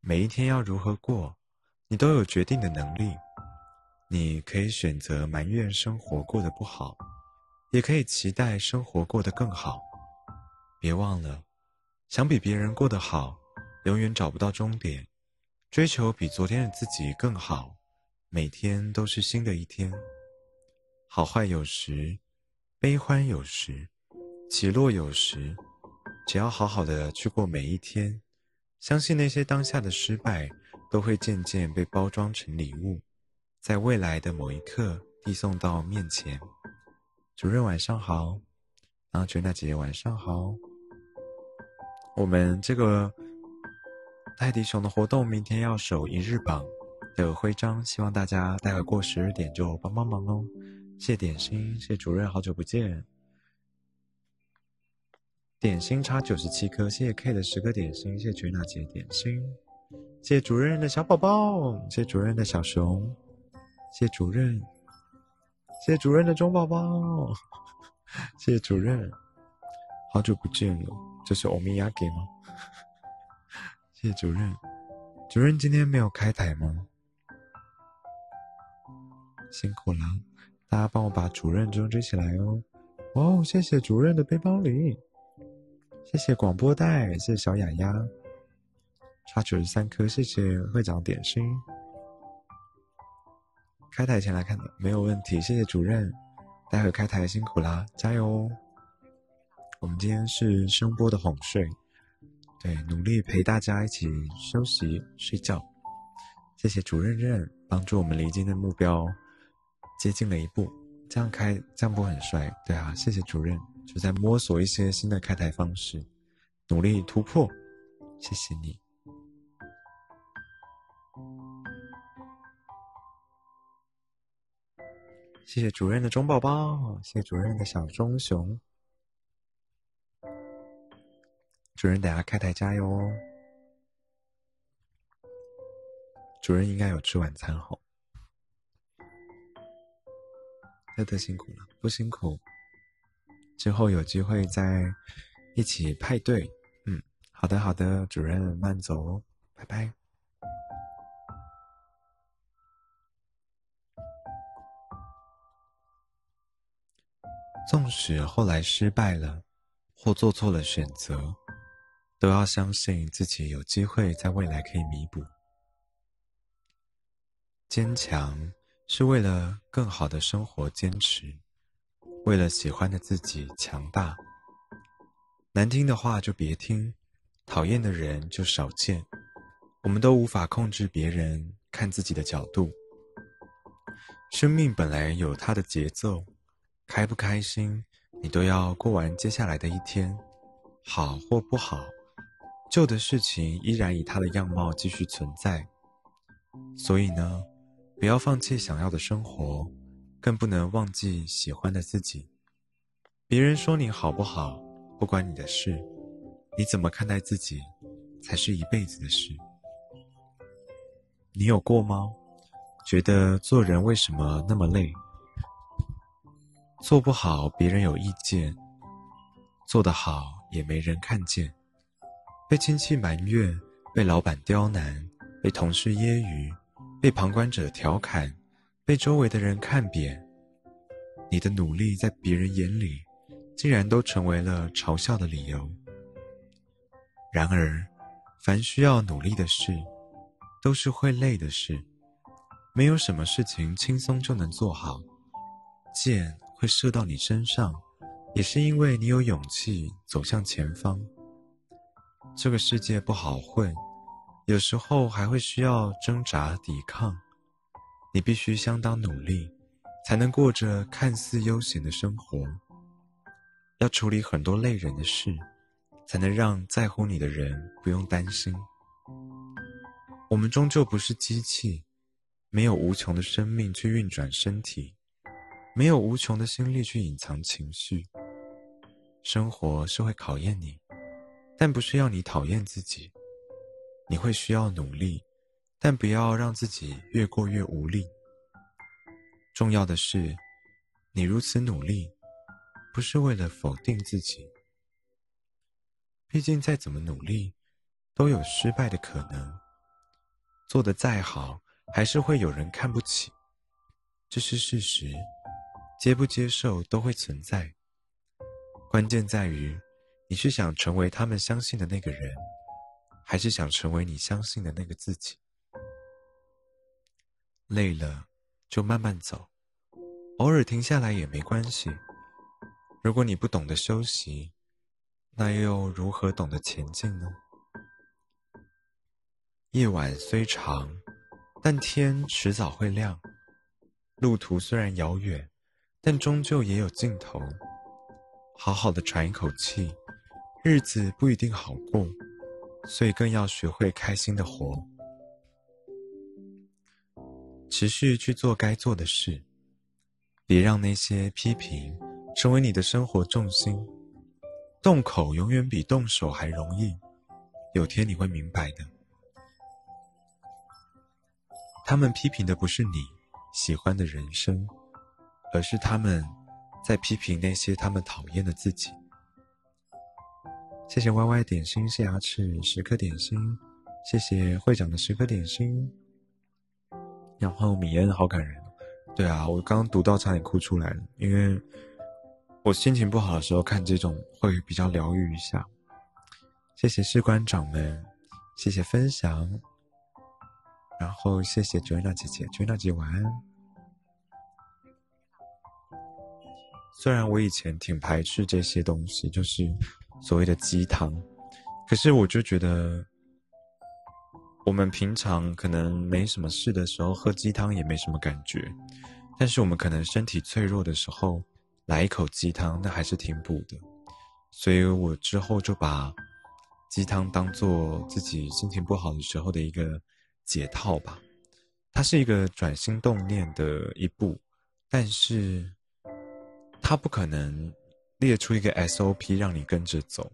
每一天要如何过，你都有决定的能力。你可以选择埋怨生活过得不好，也可以期待生活过得更好。别忘了，想比别人过得好，永远找不到终点。追求比昨天的自己更好，每天都是新的一天。好坏有时，悲欢有时，起落有时，只要好好的去过每一天。相信那些当下的失败，都会渐渐被包装成礼物，在未来的某一刻递送到面前。主任晚上好，然后娟娜姐姐晚上好。我们这个泰迪熊的活动，明天要守一日榜的徽章，希望大家待会过十二点就帮帮忙哦。谢点心，谢主任，好久不见。点心差九十七颗，谢谢 K 的十颗点心，谢谢全娜姐点心，谢谢主任的小宝宝，谢谢主任的小熊，谢谢主任，谢谢主任的中宝宝，谢 谢主任，好久不见了，这是欧米亚给吗？谢主任，主任今天没有开台吗？辛苦了，大家帮我把主任追起来哦。哦，谢谢主任的背包里。谢谢广播带，谢谢小雅雅，差九十三颗，谢谢会长点心。开台前来看的没有问题，谢谢主任，待会开台辛苦啦，加油哦！我们今天是声波的哄睡，对，努力陪大家一起休息睡觉。谢谢主任任帮助我们离今天的目标接近了一步，这样开这样播很帅，对啊，谢谢主任。就在摸索一些新的开台方式，努力突破。谢谢你，谢谢主任的钟宝宝，谢谢主任的小棕熊。主任，等下开台加油哦！主任应该有吃晚餐吼。特特辛苦了，不辛苦。之后有机会再一起派对，嗯，好的好的，主任慢走哦，拜拜。纵使后来失败了，或做错了选择，都要相信自己有机会在未来可以弥补。坚强是为了更好的生活，坚持。为了喜欢的自己强大，难听的话就别听，讨厌的人就少见。我们都无法控制别人看自己的角度。生命本来有它的节奏，开不开心，你都要过完接下来的一天，好或不好，旧的事情依然以它的样貌继续存在。所以呢，不要放弃想要的生活。更不能忘记喜欢的自己。别人说你好不好，不关你的事。你怎么看待自己，才是一辈子的事。你有过吗？觉得做人为什么那么累？做不好别人有意见，做得好也没人看见。被亲戚埋怨，被老板刁难，被同事揶揄，被旁观者调侃。被周围的人看扁，你的努力在别人眼里竟然都成为了嘲笑的理由。然而，凡需要努力的事，都是会累的事，没有什么事情轻松就能做好。箭会射到你身上，也是因为你有勇气走向前方。这个世界不好混，有时候还会需要挣扎抵抗。你必须相当努力，才能过着看似悠闲的生活。要处理很多累人的事，才能让在乎你的人不用担心。我们终究不是机器，没有无穷的生命去运转身体，没有无穷的心力去隐藏情绪。生活是会考验你，但不是要你讨厌自己。你会需要努力。但不要让自己越过越无力。重要的是，你如此努力，不是为了否定自己。毕竟再怎么努力，都有失败的可能。做的再好，还是会有人看不起，这是事实。接不接受都会存在。关键在于，你是想成为他们相信的那个人，还是想成为你相信的那个自己？累了，就慢慢走，偶尔停下来也没关系。如果你不懂得休息，那又如何懂得前进呢？夜晚虽长，但天迟早会亮。路途虽然遥远，但终究也有尽头。好好的喘一口气，日子不一定好过，所以更要学会开心的活。持续去做该做的事，别让那些批评成为你的生活重心。动口永远比动手还容易，有天你会明白的。他们批评的不是你喜欢的人生，而是他们在批评那些他们讨厌的自己。谢谢 Y Y 点心，谢牙齿十颗点心，谢谢会长的十颗点心。然后米恩好感人，对啊，我刚刚读到差点哭出来了，因为我心情不好的时候看这种会比较疗愈一下。谢谢士官长们，谢谢分享，然后谢谢 Joana 姐姐，Joana 姐晚安。虽然我以前挺排斥这些东西，就是所谓的鸡汤，可是我就觉得。我们平常可能没什么事的时候喝鸡汤也没什么感觉，但是我们可能身体脆弱的时候来一口鸡汤，那还是挺补的。所以我之后就把鸡汤当做自己心情不好的时候的一个解套吧。它是一个转心动念的一步，但是它不可能列出一个 SOP 让你跟着走。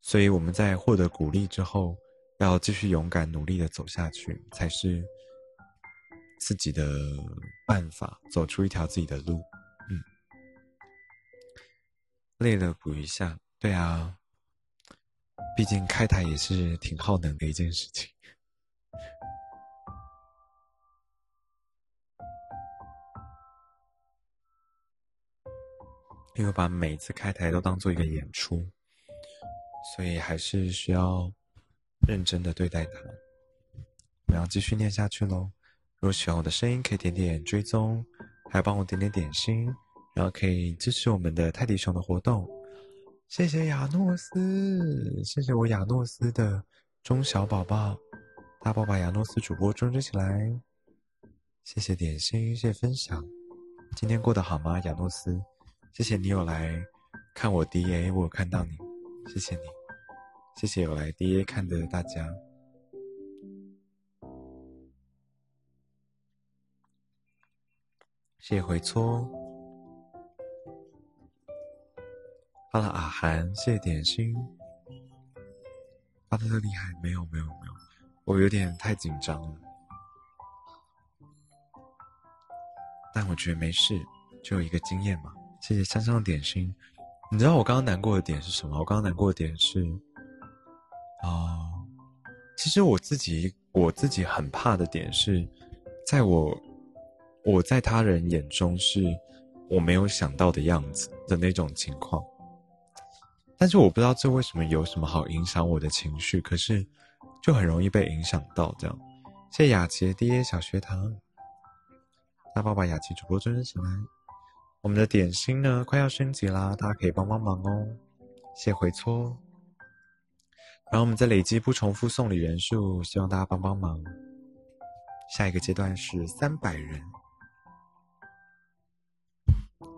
所以我们在获得鼓励之后。要继续勇敢努力的走下去，才是自己的办法，走出一条自己的路。嗯，累了补一下，对啊，毕竟开台也是挺耗能的一件事情。因为把每次开台都当做一个演出，所以还是需要。认真的对待它，我要继续念下去喽。如果喜欢我的声音，可以点点追踪，还帮我点点点心，然后可以支持我们的泰迪熊的活动。谢谢亚诺斯，谢谢我亚诺斯的中小宝宝，大宝把亚诺斯主播专注起来。谢谢点心，谢谢分享。今天过得好吗，亚诺斯？谢谢你有来看我 DA，我有看到你，谢谢你。谢谢有来 D A 看的大家，谢谢回搓，发了阿涵，谢谢点心，发的特厉害，没有没有没有，我有点太紧张了，但我觉得没事，就一个经验嘛。谢谢香香的点心，你知道我刚刚难过的点是什么？我刚刚难过的点是。啊，其实我自己我自己很怕的点是，在我我在他人眼中是我没有想到的样子的那种情况，但是我不知道这为什么有什么好影响我的情绪，可是就很容易被影响到这样。谢雅琪的 D A 小学堂，大爸爸雅琪主播尊起来。我们的点心呢快要升级啦，大家可以帮帮忙哦。谢回搓。然后我们再累积不重复送礼人数，希望大家帮帮忙。下一个阶段是三百人。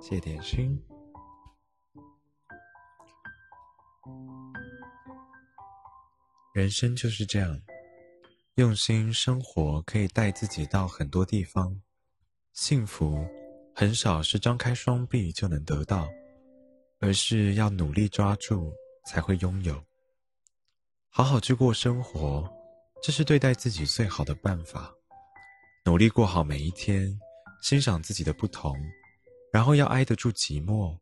谢点心。人生就是这样，用心生活可以带自己到很多地方。幸福很少是张开双臂就能得到，而是要努力抓住才会拥有。好好去过生活，这是对待自己最好的办法。努力过好每一天，欣赏自己的不同，然后要挨得住寂寞。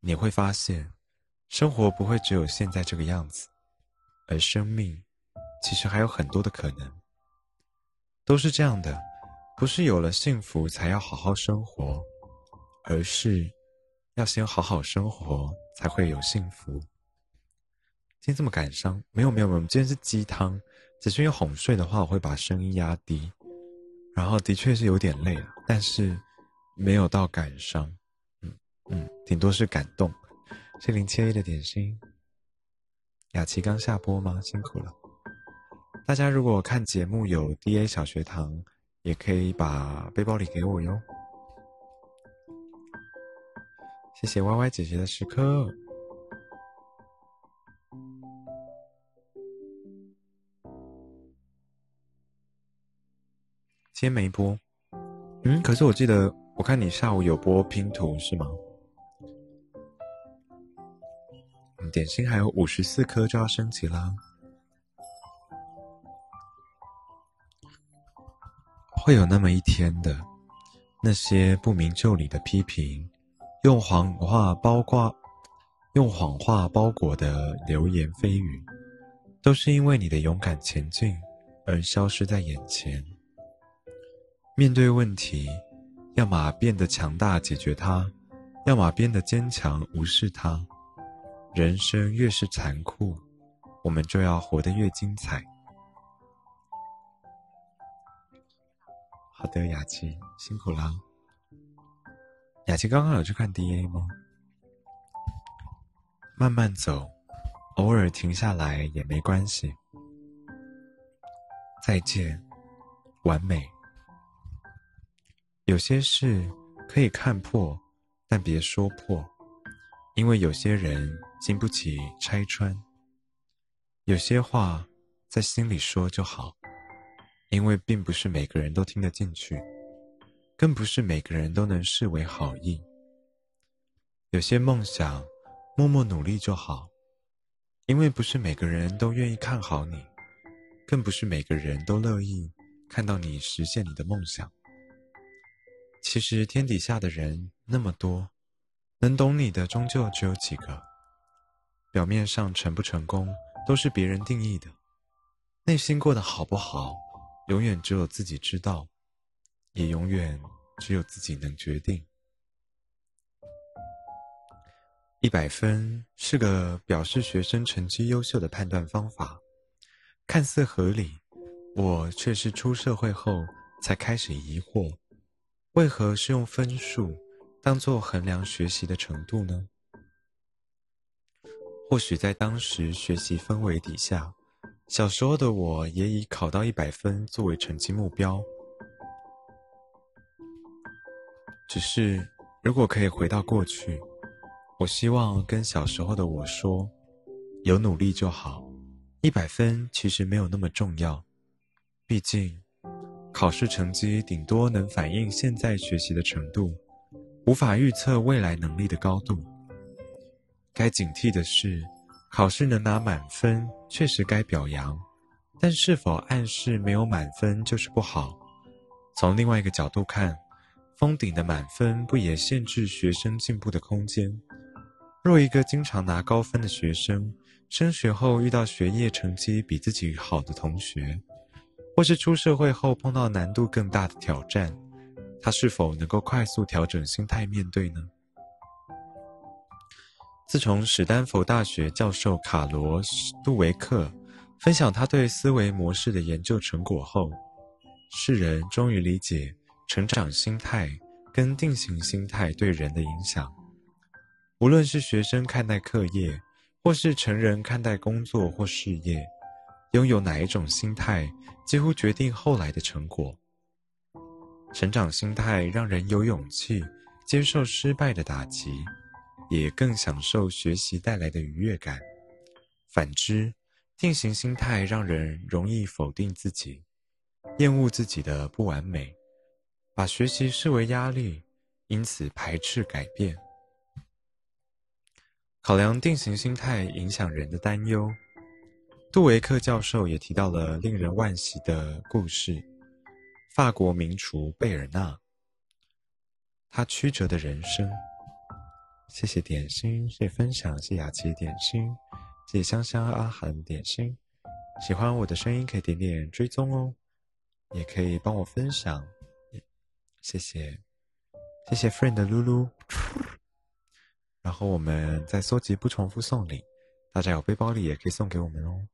你会发现，生活不会只有现在这个样子。而生命，其实还有很多的可能。都是这样的，不是有了幸福才要好好生活，而是要先好好生活才会有幸福。今天这么感伤？没有没有没有，今天是鸡汤。只是因为哄睡的话，我会把声音压低。然后的确是有点累了，但是没有到感伤。嗯嗯，顶多是感动。谢零七 A 的点心。雅琪刚下播吗？辛苦了。大家如果看节目有 D A 小学堂，也可以把背包里给我哟。谢谢 Y Y 姐姐的时刻。今天没播。嗯，可是我记得我看你下午有播拼图是吗？点心还有五十四颗就要升级啦，会有那么一天的，那些不明就里的批评，用谎话包挂，用谎话包裹的流言蜚语，都是因为你的勇敢前进而消失在眼前。面对问题，要么变得强大解决它，要么变得坚强无视它。人生越是残酷，我们就要活得越精彩。好的，雅琪辛苦了。雅琪刚刚有去看 D A 吗？慢慢走，偶尔停下来也没关系。再见，完美。有些事可以看破，但别说破。因为有些人经不起拆穿，有些话在心里说就好，因为并不是每个人都听得进去，更不是每个人都能视为好意。有些梦想默默努力就好，因为不是每个人都愿意看好你，更不是每个人都乐意看到你实现你的梦想。其实天底下的人那么多。能懂你的终究只有几个。表面上成不成功都是别人定义的，内心过得好不好，永远只有自己知道，也永远只有自己能决定。一百分是个表示学生成绩优秀的判断方法，看似合理，我却是出社会后才开始疑惑，为何是用分数？当做衡量学习的程度呢？或许在当时学习氛围底下，小时候的我也以考到一百分作为成绩目标。只是，如果可以回到过去，我希望跟小时候的我说：有努力就好，一百分其实没有那么重要。毕竟，考试成绩顶多能反映现在学习的程度。无法预测未来能力的高度。该警惕的是，考试能拿满分确实该表扬，但是否暗示没有满分就是不好？从另外一个角度看，封顶的满分不也限制学生进步的空间？若一个经常拿高分的学生，升学后遇到学业成绩比自己好的同学，或是出社会后碰到难度更大的挑战？他是否能够快速调整心态面对呢？自从史丹佛大学教授卡罗·杜维克分享他对思维模式的研究成果后，世人终于理解成长心态跟定型心态对人的影响。无论是学生看待课业，或是成人看待工作或事业，拥有哪一种心态，几乎决定后来的成果。成长心态让人有勇气接受失败的打击。也更享受学习带来的愉悦感。反之，定型心态让人容易否定自己，厌恶自己的不完美，把学习视为压力，因此排斥改变。考量定型心态影响人的担忧，杜维克教授也提到了令人惋惜的故事：法国名厨贝尔纳，他曲折的人生。谢谢点心，谢谢分享，谢雅琪点心，谢谢香香阿涵点心。喜欢我的声音可以点点追踪哦，也可以帮我分享，谢谢，谢谢 friend 的噜噜。然后我们再搜集不重复送礼，大家有背包里也可以送给我们哦。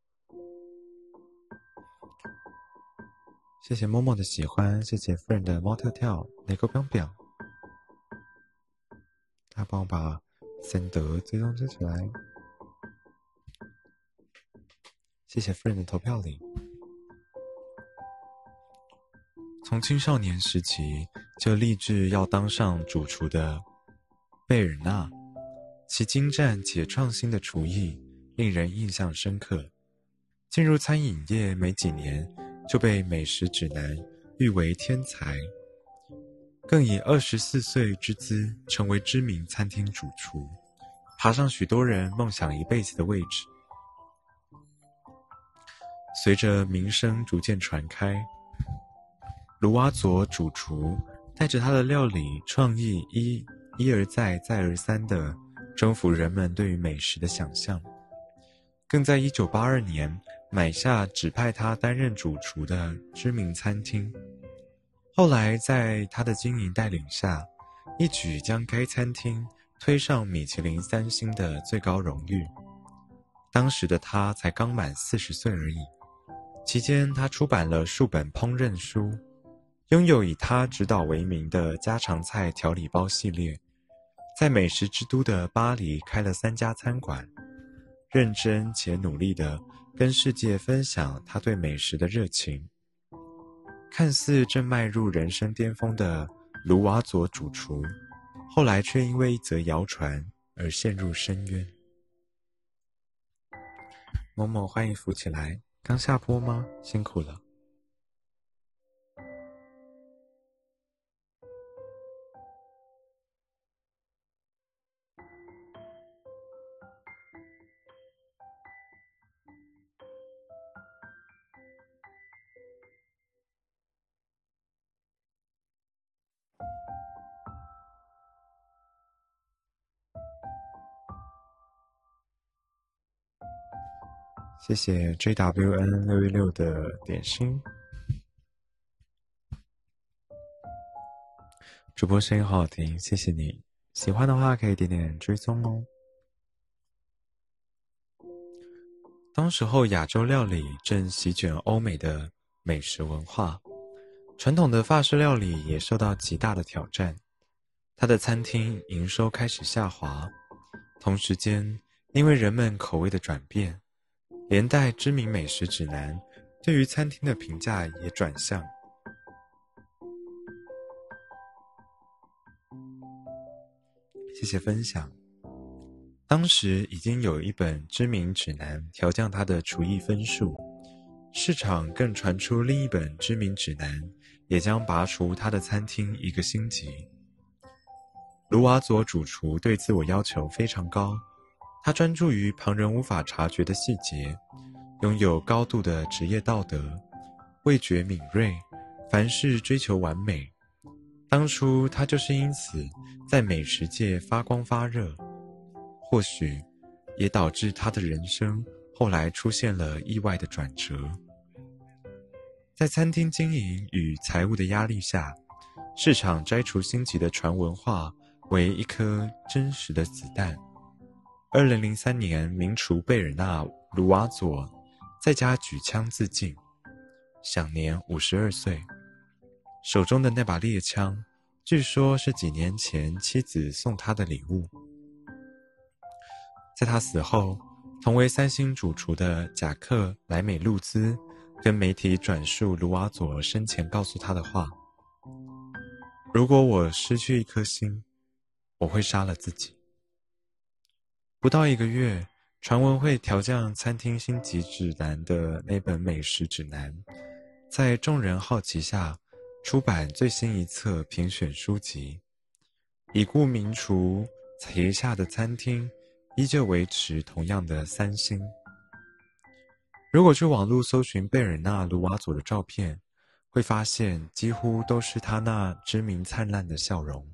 谢谢默默的喜欢，谢谢 friend 的猫跳跳，雷个表表。他帮我把森德追踪追起来，谢谢夫人的投票礼。从青少年时期就立志要当上主厨的贝尔纳，其精湛且创新的厨艺令人印象深刻。进入餐饮业没几年，就被《美食指南》誉为天才。更以二十四岁之姿成为知名餐厅主厨，爬上许多人梦想一辈子的位置。随着名声逐渐传开，卢瓦佐主厨带着他的料理创意一一而再再而三地征服人们对于美食的想象，更在一九八二年买下指派他担任主厨的知名餐厅。后来，在他的经营带领下，一举将该餐厅推上米其林三星的最高荣誉。当时的他才刚满四十岁而已。期间，他出版了数本烹饪书，拥有以他指导为名的家常菜调理包系列，在美食之都的巴黎开了三家餐馆，认真且努力地跟世界分享他对美食的热情。看似正迈入人生巅峰的卢瓦佐主厨，后来却因为一则谣传而陷入深渊。某某，欢迎扶起来，刚下播吗？辛苦了。谢谢 JWN 六一六的点心，主播声音好好听，谢谢你。喜欢的话可以点点追踪哦。当时候亚洲料理正席卷欧美的美食文化，传统的法式料理也受到极大的挑战，他的餐厅营收开始下滑，同时间因为人们口味的转变。连带知名美食指南对于餐厅的评价也转向。谢谢分享。当时已经有一本知名指南调降他的厨艺分数，市场更传出另一本知名指南也将拔除他的餐厅一个星级。卢瓦佐主厨对自我要求非常高。他专注于旁人无法察觉的细节，拥有高度的职业道德，味觉敏锐，凡事追求完美。当初他就是因此在美食界发光发热，或许也导致他的人生后来出现了意外的转折。在餐厅经营与财务的压力下，市场摘除星级的传闻化为一颗真实的子弹。二零零三年，名厨贝尔纳·卢瓦佐在家举枪自尽，享年五十二岁。手中的那把猎枪，据说是几年前妻子送他的礼物。在他死后，同为三星主厨的贾克·莱美路兹跟媒体转述卢瓦佐生前告诉他的话：“如果我失去一颗心，我会杀了自己。”不到一个月，传闻会调降餐厅星级指南的那本美食指南，在众人好奇下，出版最新一册评选书籍。已故名厨旗下的餐厅，依旧维持同样的三星。如果去网络搜寻贝尔纳·卢瓦佐的照片，会发现几乎都是他那知名灿烂的笑容。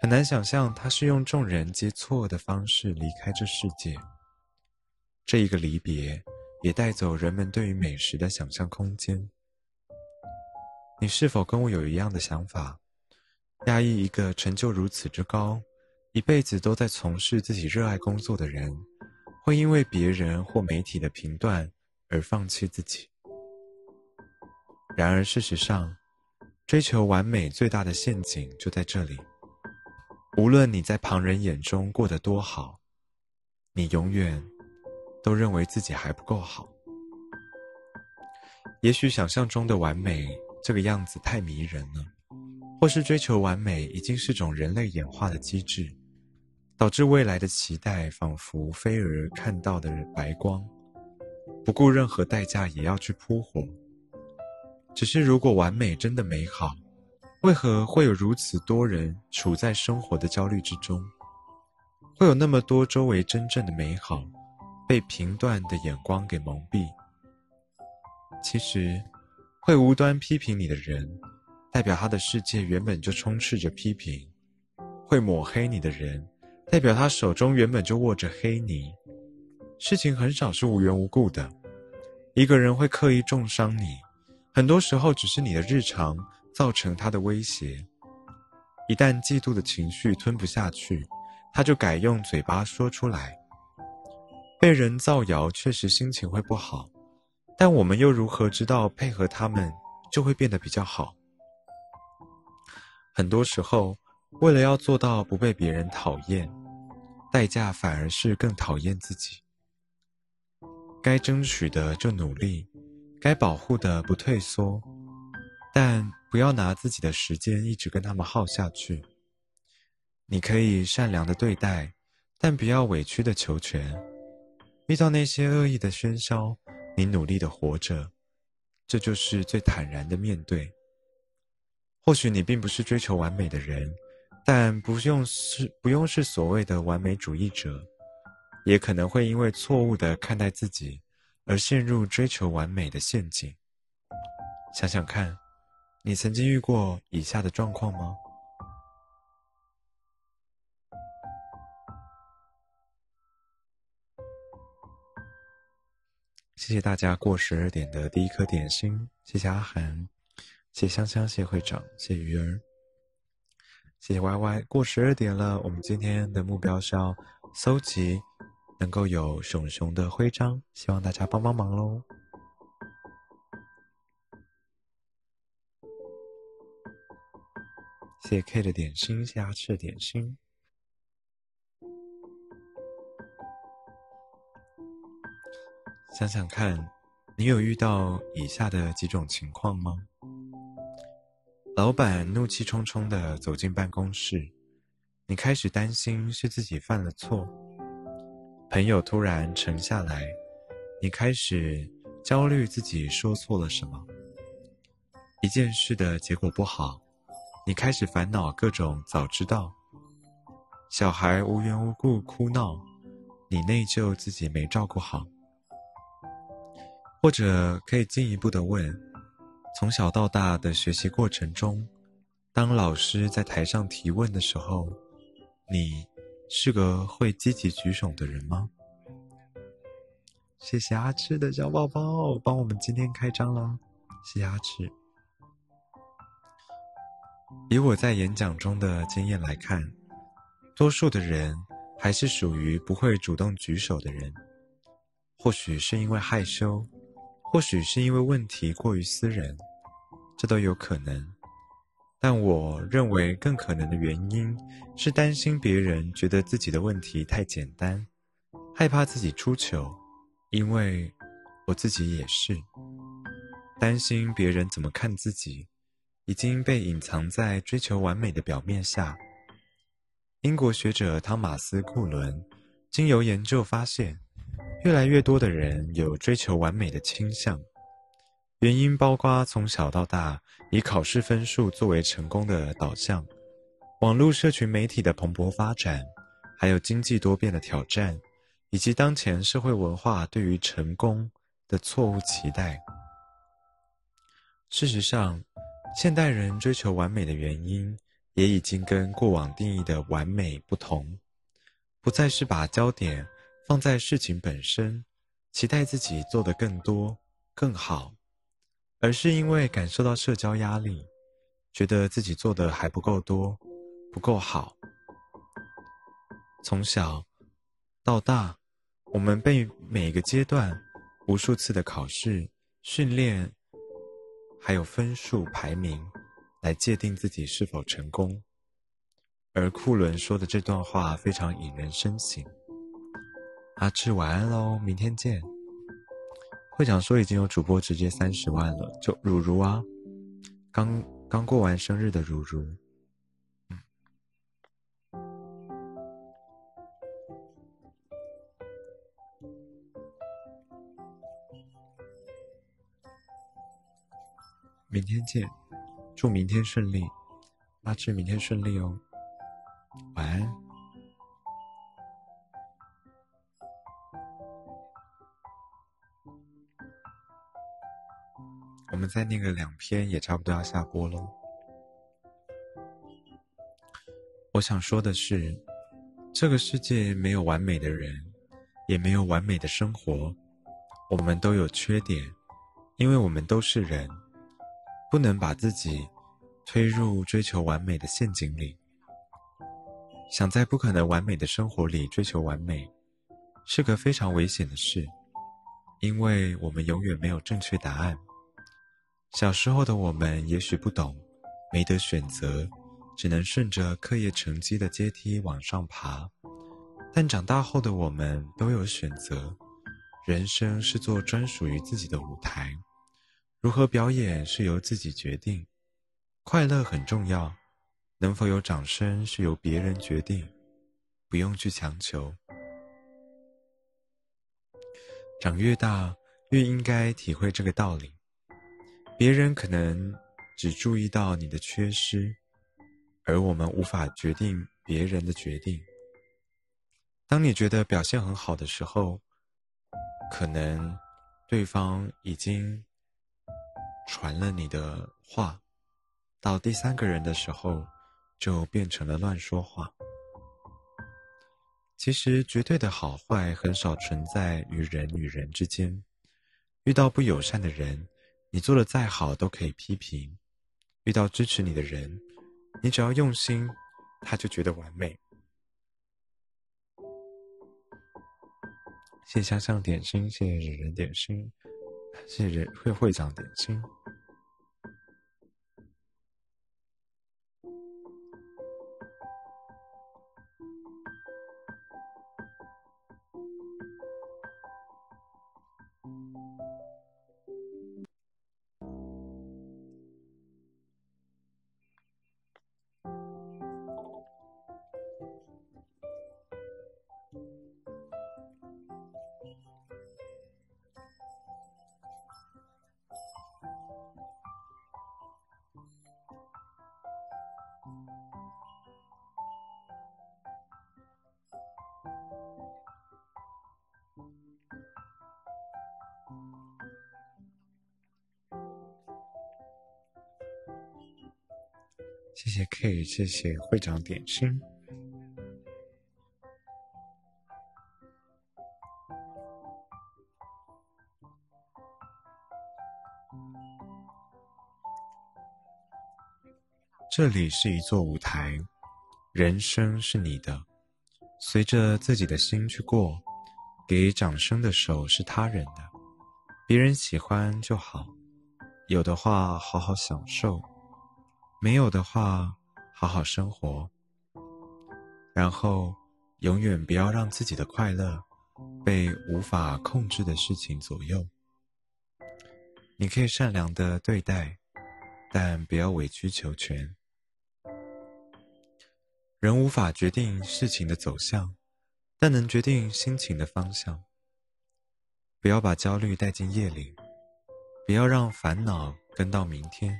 很难想象他是用众人皆错的方式离开这世界。这一个离别，也带走人们对于美食的想象空间。你是否跟我有一样的想法？压抑一个成就如此之高、一辈子都在从事自己热爱工作的人，会因为别人或媒体的评断而放弃自己？然而，事实上，追求完美最大的陷阱就在这里。无论你在旁人眼中过得多好，你永远都认为自己还不够好。也许想象中的完美这个样子太迷人了，或是追求完美已经是种人类演化的机制，导致未来的期待仿佛飞蛾看到的白光，不顾任何代价也要去扑火。只是如果完美真的美好。为何会有如此多人处在生活的焦虑之中？会有那么多周围真正的美好被评断的眼光给蒙蔽？其实，会无端批评你的人，代表他的世界原本就充斥着批评；会抹黑你的人，代表他手中原本就握着黑泥。事情很少是无缘无故的。一个人会刻意重伤你，很多时候只是你的日常。造成他的威胁。一旦嫉妒的情绪吞不下去，他就改用嘴巴说出来。被人造谣，确实心情会不好，但我们又如何知道配合他们就会变得比较好？很多时候，为了要做到不被别人讨厌，代价反而是更讨厌自己。该争取的就努力，该保护的不退缩，但。不要拿自己的时间一直跟他们耗下去。你可以善良的对待，但不要委屈的求全。遇到那些恶意的喧嚣，你努力的活着，这就是最坦然的面对。或许你并不是追求完美的人，但不用是不用是所谓的完美主义者，也可能会因为错误的看待自己，而陷入追求完美的陷阱。想想看。你曾经遇过以下的状况吗？谢谢大家过十二点的第一颗点心，谢谢阿涵，谢香香，谢会长，谢鱼儿，谢谢歪歪。过十二点了，我们今天的目标是要搜集能够有熊熊的徽章，希望大家帮帮忙喽。谢 K 的点心，谢谢阿吃点心。想想看，你有遇到以下的几种情况吗？老板怒气冲冲的走进办公室，你开始担心是自己犯了错。朋友突然沉下来，你开始焦虑自己说错了什么。一件事的结果不好。你开始烦恼各种早知道，小孩无缘无故哭闹，你内疚自己没照顾好，或者可以进一步的问：从小到大的学习过程中，当老师在台上提问的时候，你是个会积极举手的人吗？谢谢阿赤的小宝宝帮我们今天开张了，谢谢阿赤。以我在演讲中的经验来看，多数的人还是属于不会主动举手的人。或许是因为害羞，或许是因为问题过于私人，这都有可能。但我认为更可能的原因是担心别人觉得自己的问题太简单，害怕自己出糗，因为我自己也是担心别人怎么看自己，已经被隐藏在追求完美的表面下。英国学者汤马斯·库伦经由研究发现。越来越多的人有追求完美的倾向，原因包括从小到大以考试分数作为成功的导向，网络社群媒体的蓬勃发展，还有经济多变的挑战，以及当前社会文化对于成功的错误期待。事实上，现代人追求完美的原因也已经跟过往定义的完美不同，不再是把焦点。放在事情本身，期待自己做得更多、更好，而是因为感受到社交压力，觉得自己做的还不够多、不够好。从小到大，我们被每个阶段无数次的考试、训练，还有分数排名来界定自己是否成功。而库伦说的这段话非常引人深省。阿志晚安喽，明天见。会长说已经有主播直接三十万了，就如如啊，刚刚过完生日的如如，明天见，祝明天顺利，阿志明天顺利哦，晚安。我们再念个两篇，也差不多要下播喽。我想说的是，这个世界没有完美的人，也没有完美的生活。我们都有缺点，因为我们都是人，不能把自己推入追求完美的陷阱里。想在不可能完美的生活里追求完美，是个非常危险的事，因为我们永远没有正确答案。小时候的我们也许不懂，没得选择，只能顺着课业成绩的阶梯往上爬。但长大后的我们都有选择，人生是做专属于自己的舞台，如何表演是由自己决定。快乐很重要，能否有掌声是由别人决定，不用去强求。长越大，越应该体会这个道理。别人可能只注意到你的缺失，而我们无法决定别人的决定。当你觉得表现很好的时候，可能对方已经传了你的话，到第三个人的时候，就变成了乱说话。其实，绝对的好坏很少存在于人与人之间。遇到不友善的人。你做的再好都可以批评，遇到支持你的人，你只要用心，他就觉得完美。谢香香点心，谢谢人人点心，谢谢会会长点心。谢谢会长点心。这里是一座舞台，人生是你的，随着自己的心去过。给掌声的手是他人的，别人喜欢就好。有的话好好享受，没有的话好好生活。然后，永远不要让自己的快乐被无法控制的事情左右。你可以善良的对待，但不要委曲求全。人无法决定事情的走向。但能决定心情的方向。不要把焦虑带进夜里，不要让烦恼跟到明天。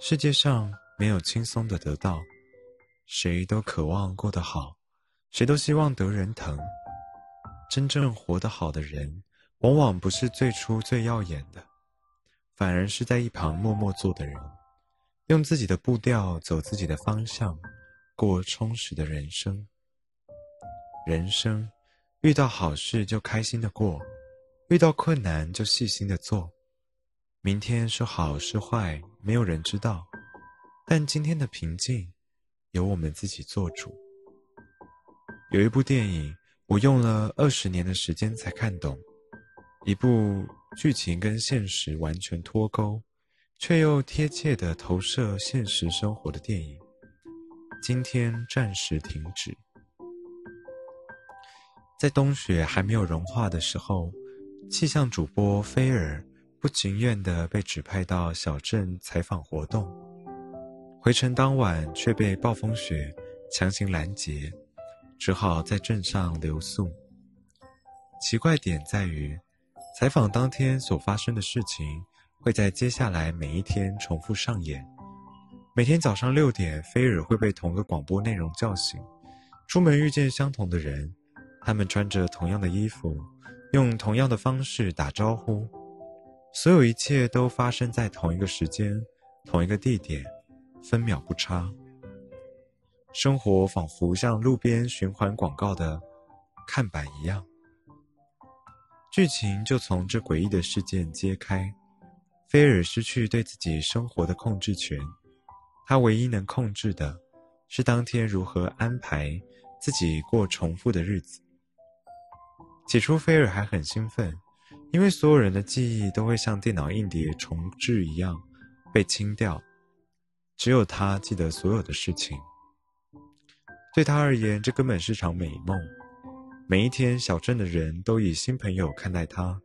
世界上没有轻松的得到，谁都渴望过得好，谁都希望得人疼。真正活得好的人，往往不是最初最耀眼的，反而是在一旁默默做的人，用自己的步调走自己的方向，过充实的人生。人生，遇到好事就开心的过，遇到困难就细心的做。明天是好是坏，没有人知道，但今天的平静，由我们自己做主。有一部电影，我用了二十年的时间才看懂，一部剧情跟现实完全脱钩，却又贴切的投射现实生活的电影。今天暂时停止。在冬雪还没有融化的时候，气象主播菲尔不情愿地被指派到小镇采访活动。回程当晚却被暴风雪强行拦截，只好在镇上留宿。奇怪点在于，采访当天所发生的事情会在接下来每一天重复上演。每天早上六点，菲尔会被同个广播内容叫醒，出门遇见相同的人。他们穿着同样的衣服，用同样的方式打招呼，所有一切都发生在同一个时间、同一个地点，分秒不差。生活仿佛像路边循环广告的看板一样，剧情就从这诡异的事件揭开。菲尔失去对自己生活的控制权，他唯一能控制的，是当天如何安排自己过重复的日子。起初，菲尔还很兴奋，因为所有人的记忆都会像电脑硬碟重置一样被清掉，只有他记得所有的事情。对他而言，这根本是场美梦。每一天，小镇的人都以新朋友看待他，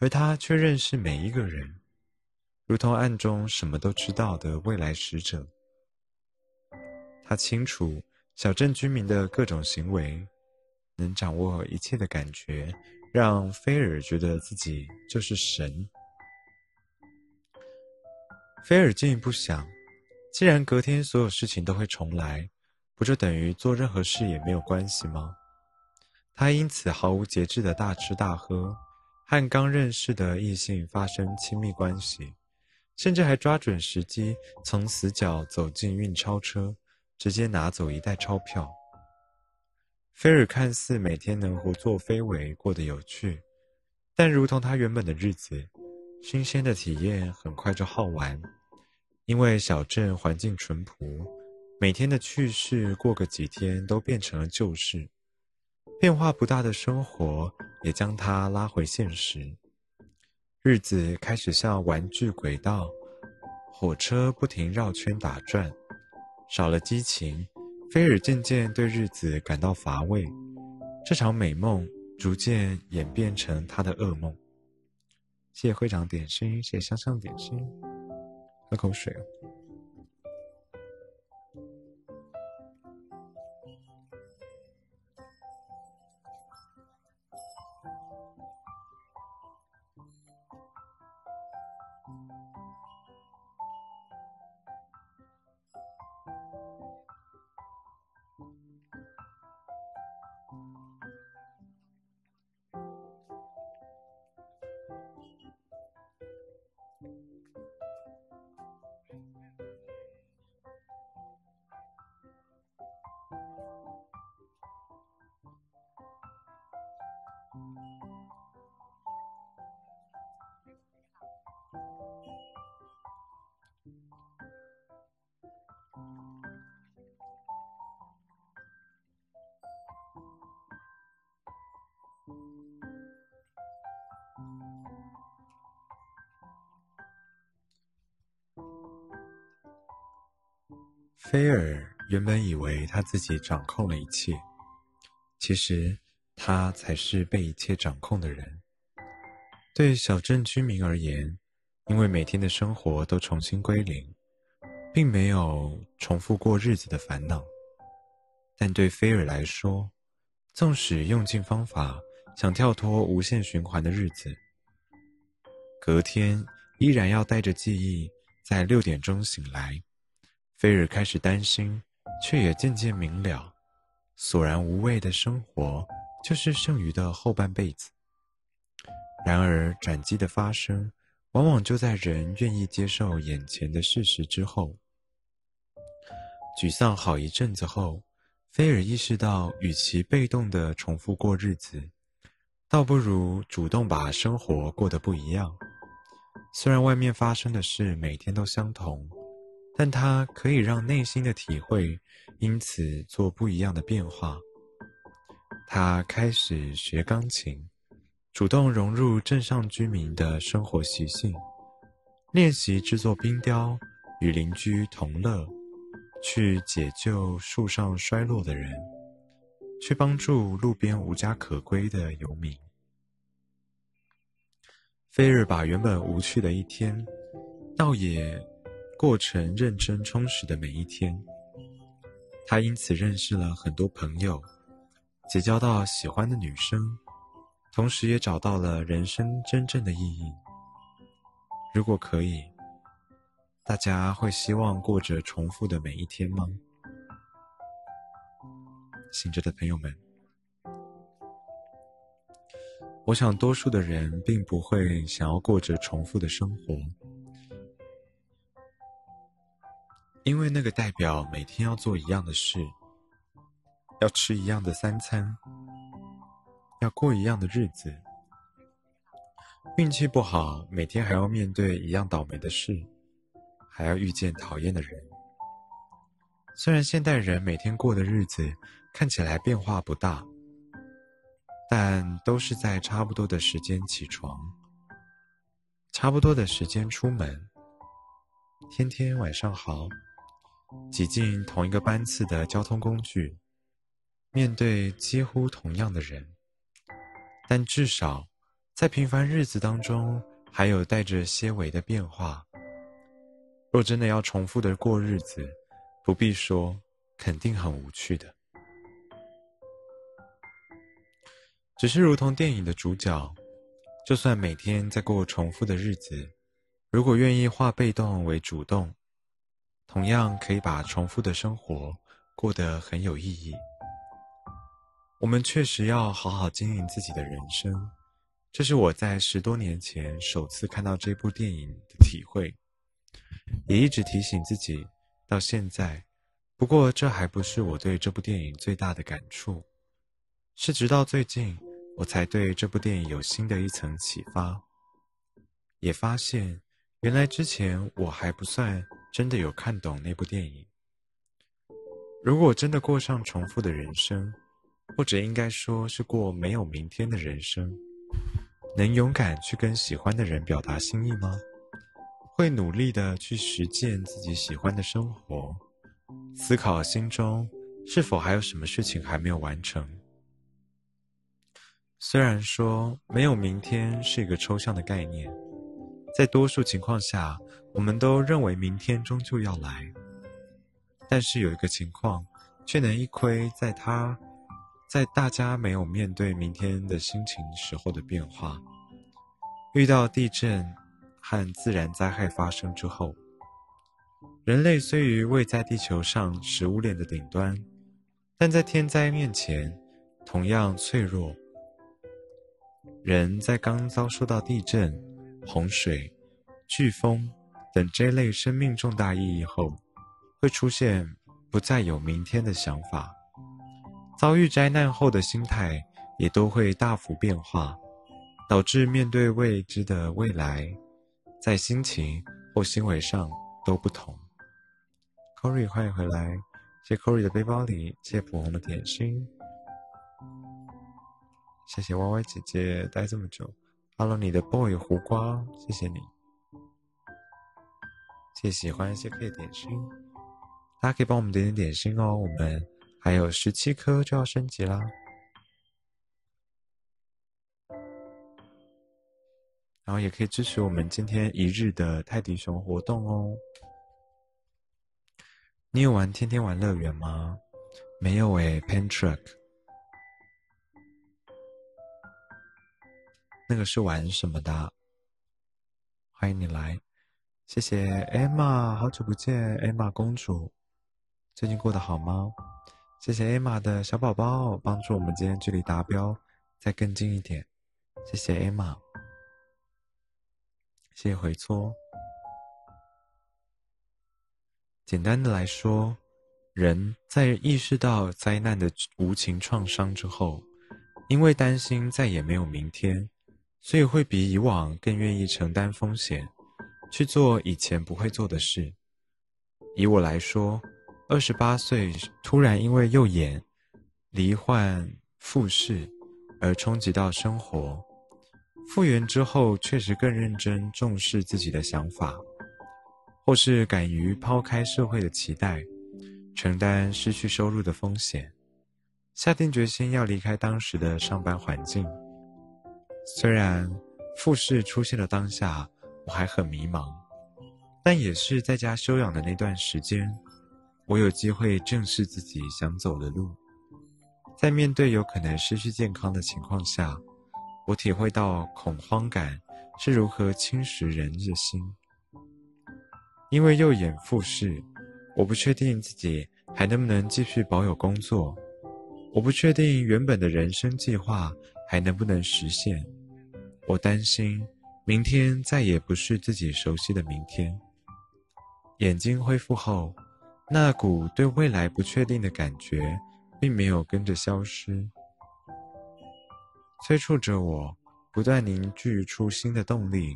而他却认识每一个人，如同暗中什么都知道的未来使者。他清楚小镇居民的各种行为。能掌握一切的感觉，让菲尔觉得自己就是神。菲尔进一步想，既然隔天所有事情都会重来，不就等于做任何事也没有关系吗？他因此毫无节制的大吃大喝，和刚认识的异性发生亲密关系，甚至还抓准时机从死角走进运钞车，直接拿走一袋钞票。菲尔看似每天能胡作非为，过得有趣，但如同他原本的日子，新鲜的体验很快就耗完。因为小镇环境淳朴，每天的趣事过个几天都变成了旧事，变化不大的生活也将他拉回现实。日子开始像玩具轨道，火车不停绕圈打转，少了激情。菲尔渐渐对日子感到乏味，这场美梦逐渐演变成他的噩梦。谢谢会长点心，谢谢香香点心，喝口水。菲尔原本以为他自己掌控了一切，其实他才是被一切掌控的人。对小镇居民而言，因为每天的生活都重新归零，并没有重复过日子的烦恼。但对菲尔来说，纵使用尽方法想跳脱无限循环的日子，隔天依然要带着记忆在六点钟醒来。菲尔开始担心，却也渐渐明了，索然无味的生活就是剩余的后半辈子。然而，转机的发生，往往就在人愿意接受眼前的事实之后。沮丧好一阵子后，菲尔意识到，与其被动的重复过日子，倒不如主动把生活过得不一样。虽然外面发生的事每天都相同。但它可以让内心的体会因此做不一样的变化。他开始学钢琴，主动融入镇上居民的生活习性，练习制作冰雕，与邻居同乐，去解救树上衰落的人，去帮助路边无家可归的游民。菲日把原本无趣的一天，倒也。过程认真充实的每一天，他因此认识了很多朋友，结交到喜欢的女生，同时也找到了人生真正的意义。如果可以，大家会希望过着重复的每一天吗？醒着的朋友们，我想多数的人并不会想要过着重复的生活。因为那个代表每天要做一样的事，要吃一样的三餐，要过一样的日子。运气不好，每天还要面对一样倒霉的事，还要遇见讨厌的人。虽然现代人每天过的日子看起来变化不大，但都是在差不多的时间起床，差不多的时间出门，天天晚上好。挤进同一个班次的交通工具，面对几乎同样的人，但至少在平凡日子当中，还有带着些微的变化。若真的要重复的过日子，不必说，肯定很无趣的。只是如同电影的主角，就算每天在过重复的日子，如果愿意化被动为主动。同样可以把重复的生活过得很有意义。我们确实要好好经营自己的人生，这是我在十多年前首次看到这部电影的体会，也一直提醒自己到现在。不过，这还不是我对这部电影最大的感触，是直到最近我才对这部电影有新的一层启发，也发现原来之前我还不算。真的有看懂那部电影。如果真的过上重复的人生，或者应该说是过没有明天的人生，能勇敢去跟喜欢的人表达心意吗？会努力的去实践自己喜欢的生活，思考心中是否还有什么事情还没有完成。虽然说没有明天是一个抽象的概念。在多数情况下，我们都认为明天终究要来。但是有一个情况，却能一窥在他，在大家没有面对明天的心情时候的变化。遇到地震和自然灾害发生之后，人类虽于位在地球上食物链的顶端，但在天灾面前同样脆弱。人在刚遭受到地震。洪水、飓风等这类生命重大意义后，会出现不再有明天的想法。遭遇灾难后的心态也都会大幅变化，导致面对未知的未来，在心情或行为上都不同。Corey，欢迎回来！谢 Corey 的背包里，谢普红的点心，谢谢 Y Y 姐姐待这么久。Hello，你的 boy 胡瓜，谢谢你，谢谢喜欢谢 K 点心。大家可以帮我们点点点心哦，我们还有十七颗就要升级啦。然后也可以支持我们今天一日的泰迪熊活动哦。你有玩天天玩乐园吗？没有诶 p e n Truck。那个是玩什么的？欢迎你来，谢谢 Emma，好久不见，Emma 公主，最近过得好吗？谢谢 Emma 的小宝宝帮助我们今天距离达标再更近一点，谢谢 Emma。谢谢回搓。简单的来说，人在意识到灾难的无情创伤之后，因为担心再也没有明天，所以会比以往更愿意承担风险，去做以前不会做的事。以我来说，二十八岁突然因为右眼罹患复视而冲击到生活。复原之后，确实更认真重视自己的想法，或是敢于抛开社会的期待，承担失去收入的风险，下定决心要离开当时的上班环境。虽然复试出现的当下，我还很迷茫，但也是在家休养的那段时间，我有机会正视自己想走的路，在面对有可能失去健康的情况下。我体会到恐慌感是如何侵蚀人的心。因为右眼复视，我不确定自己还能不能继续保有工作，我不确定原本的人生计划还能不能实现。我担心明天再也不是自己熟悉的明天。眼睛恢复后，那股对未来不确定的感觉并没有跟着消失。催促着我，不断凝聚出新的动力，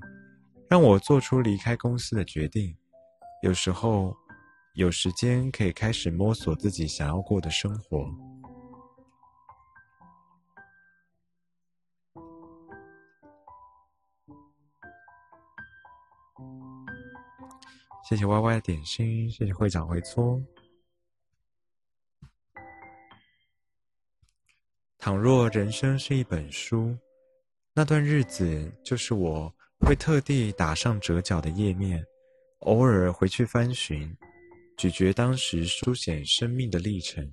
让我做出离开公司的决定。有时候，有时间可以开始摸索自己想要过的生活。谢谢 Y Y 的点心，谢谢会长回搓。倘若人生是一本书，那段日子就是我会特地打上折角的页面，偶尔回去翻寻，咀嚼当时书写生命的历程，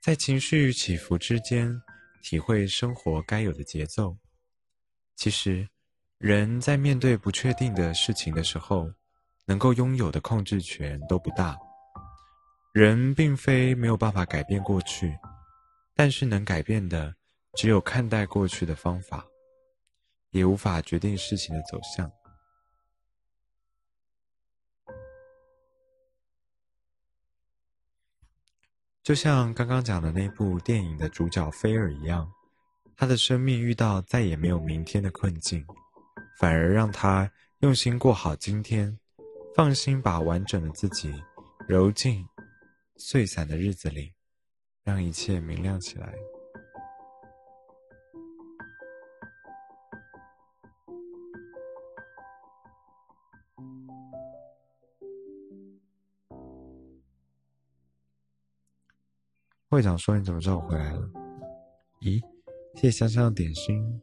在情绪起伏之间，体会生活该有的节奏。其实，人在面对不确定的事情的时候，能够拥有的控制权都不大。人并非没有办法改变过去。但是能改变的，只有看待过去的方法，也无法决定事情的走向。就像刚刚讲的那部电影的主角菲尔一样，他的生命遇到再也没有明天的困境，反而让他用心过好今天，放心把完整的自己揉进碎散的日子里。让一切明亮起来。会长说：“你怎么知道我回来了？”咦，谢谢香香的点心。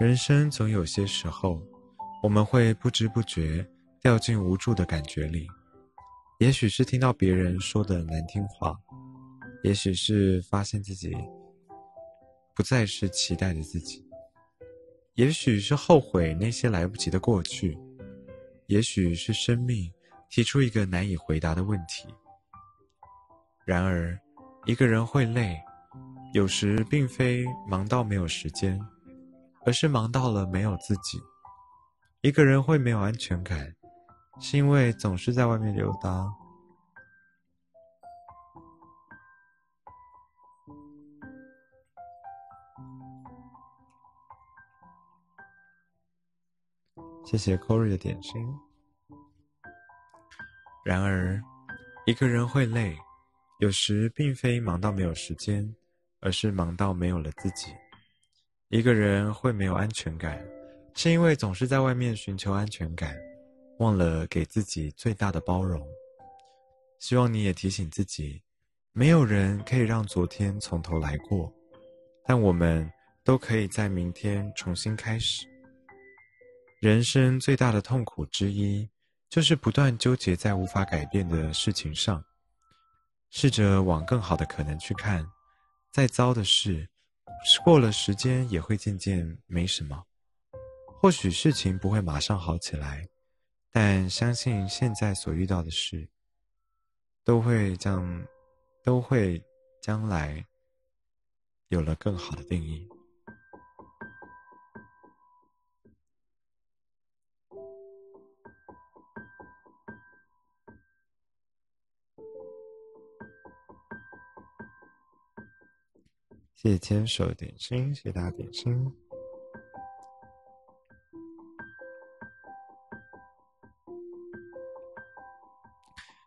人生总有些时候，我们会不知不觉掉进无助的感觉里。也许是听到别人说的难听话，也许是发现自己不再是期待的自己，也许是后悔那些来不及的过去，也许是生命提出一个难以回答的问题。然而，一个人会累，有时并非忙到没有时间。而是忙到了没有自己。一个人会没有安全感，是因为总是在外面溜达。谢谢 Corey 的点心。然而，一个人会累，有时并非忙到没有时间，而是忙到没有了自己。一个人会没有安全感，是因为总是在外面寻求安全感，忘了给自己最大的包容。希望你也提醒自己，没有人可以让昨天从头来过，但我们都可以在明天重新开始。人生最大的痛苦之一，就是不断纠结在无法改变的事情上。试着往更好的可能去看，再糟的事。是过了时间也会渐渐没什么，或许事情不会马上好起来，但相信现在所遇到的事，都会将，都会将来有了更好的定义。谢谢牵手点心，谢谢大家点心。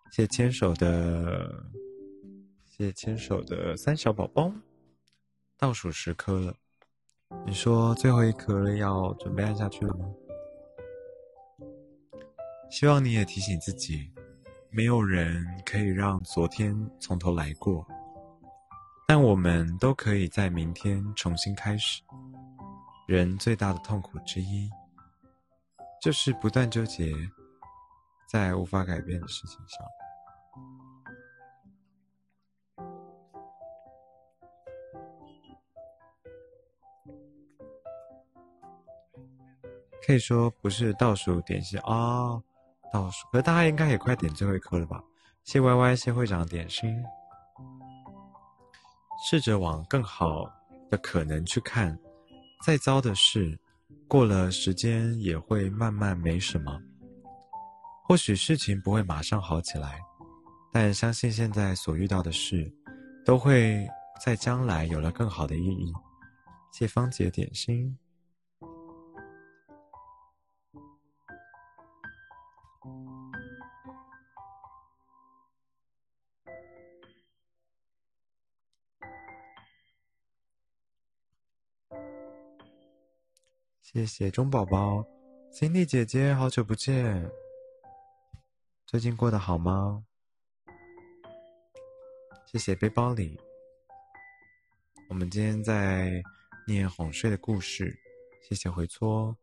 谢谢牵手的，谢谢牵手的三小宝宝。倒数十颗了，你说最后一颗要准备按下去了吗？希望你也提醒自己，没有人可以让昨天从头来过。但我们都可以在明天重新开始。人最大的痛苦之一，就是不断纠结在无法改变的事情上。可以说不是倒数点心啊，倒数，可大家应该也快点最后一颗了吧？谢歪歪谢会长点心。试着往更好的可能去看，再糟的事，过了时间也会慢慢没什么。或许事情不会马上好起来，但相信现在所遇到的事，都会在将来有了更好的意义。谢芳姐点心。谢谢钟宝宝，Cindy 姐姐，好久不见，最近过得好吗？谢谢背包里，我们今天在念哄睡的故事，谢谢回搓。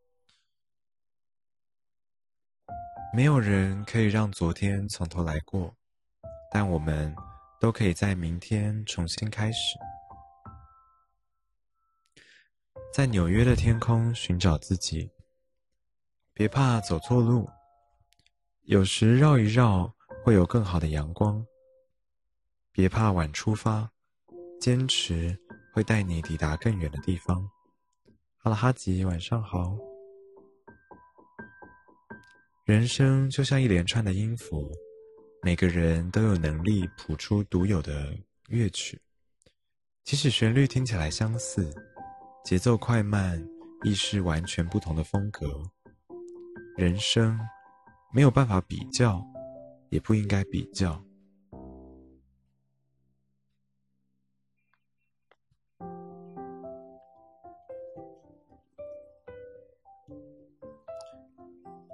没有人可以让昨天从头来过，但我们都可以在明天重新开始。在纽约的天空寻找自己，别怕走错路，有时绕一绕会有更好的阳光。别怕晚出发，坚持会带你抵达更远的地方。哈喽，哈吉，晚上好。人生就像一连串的音符，每个人都有能力谱出独有的乐曲，即使旋律听起来相似。节奏快慢亦是完全不同的风格。人生没有办法比较，也不应该比较。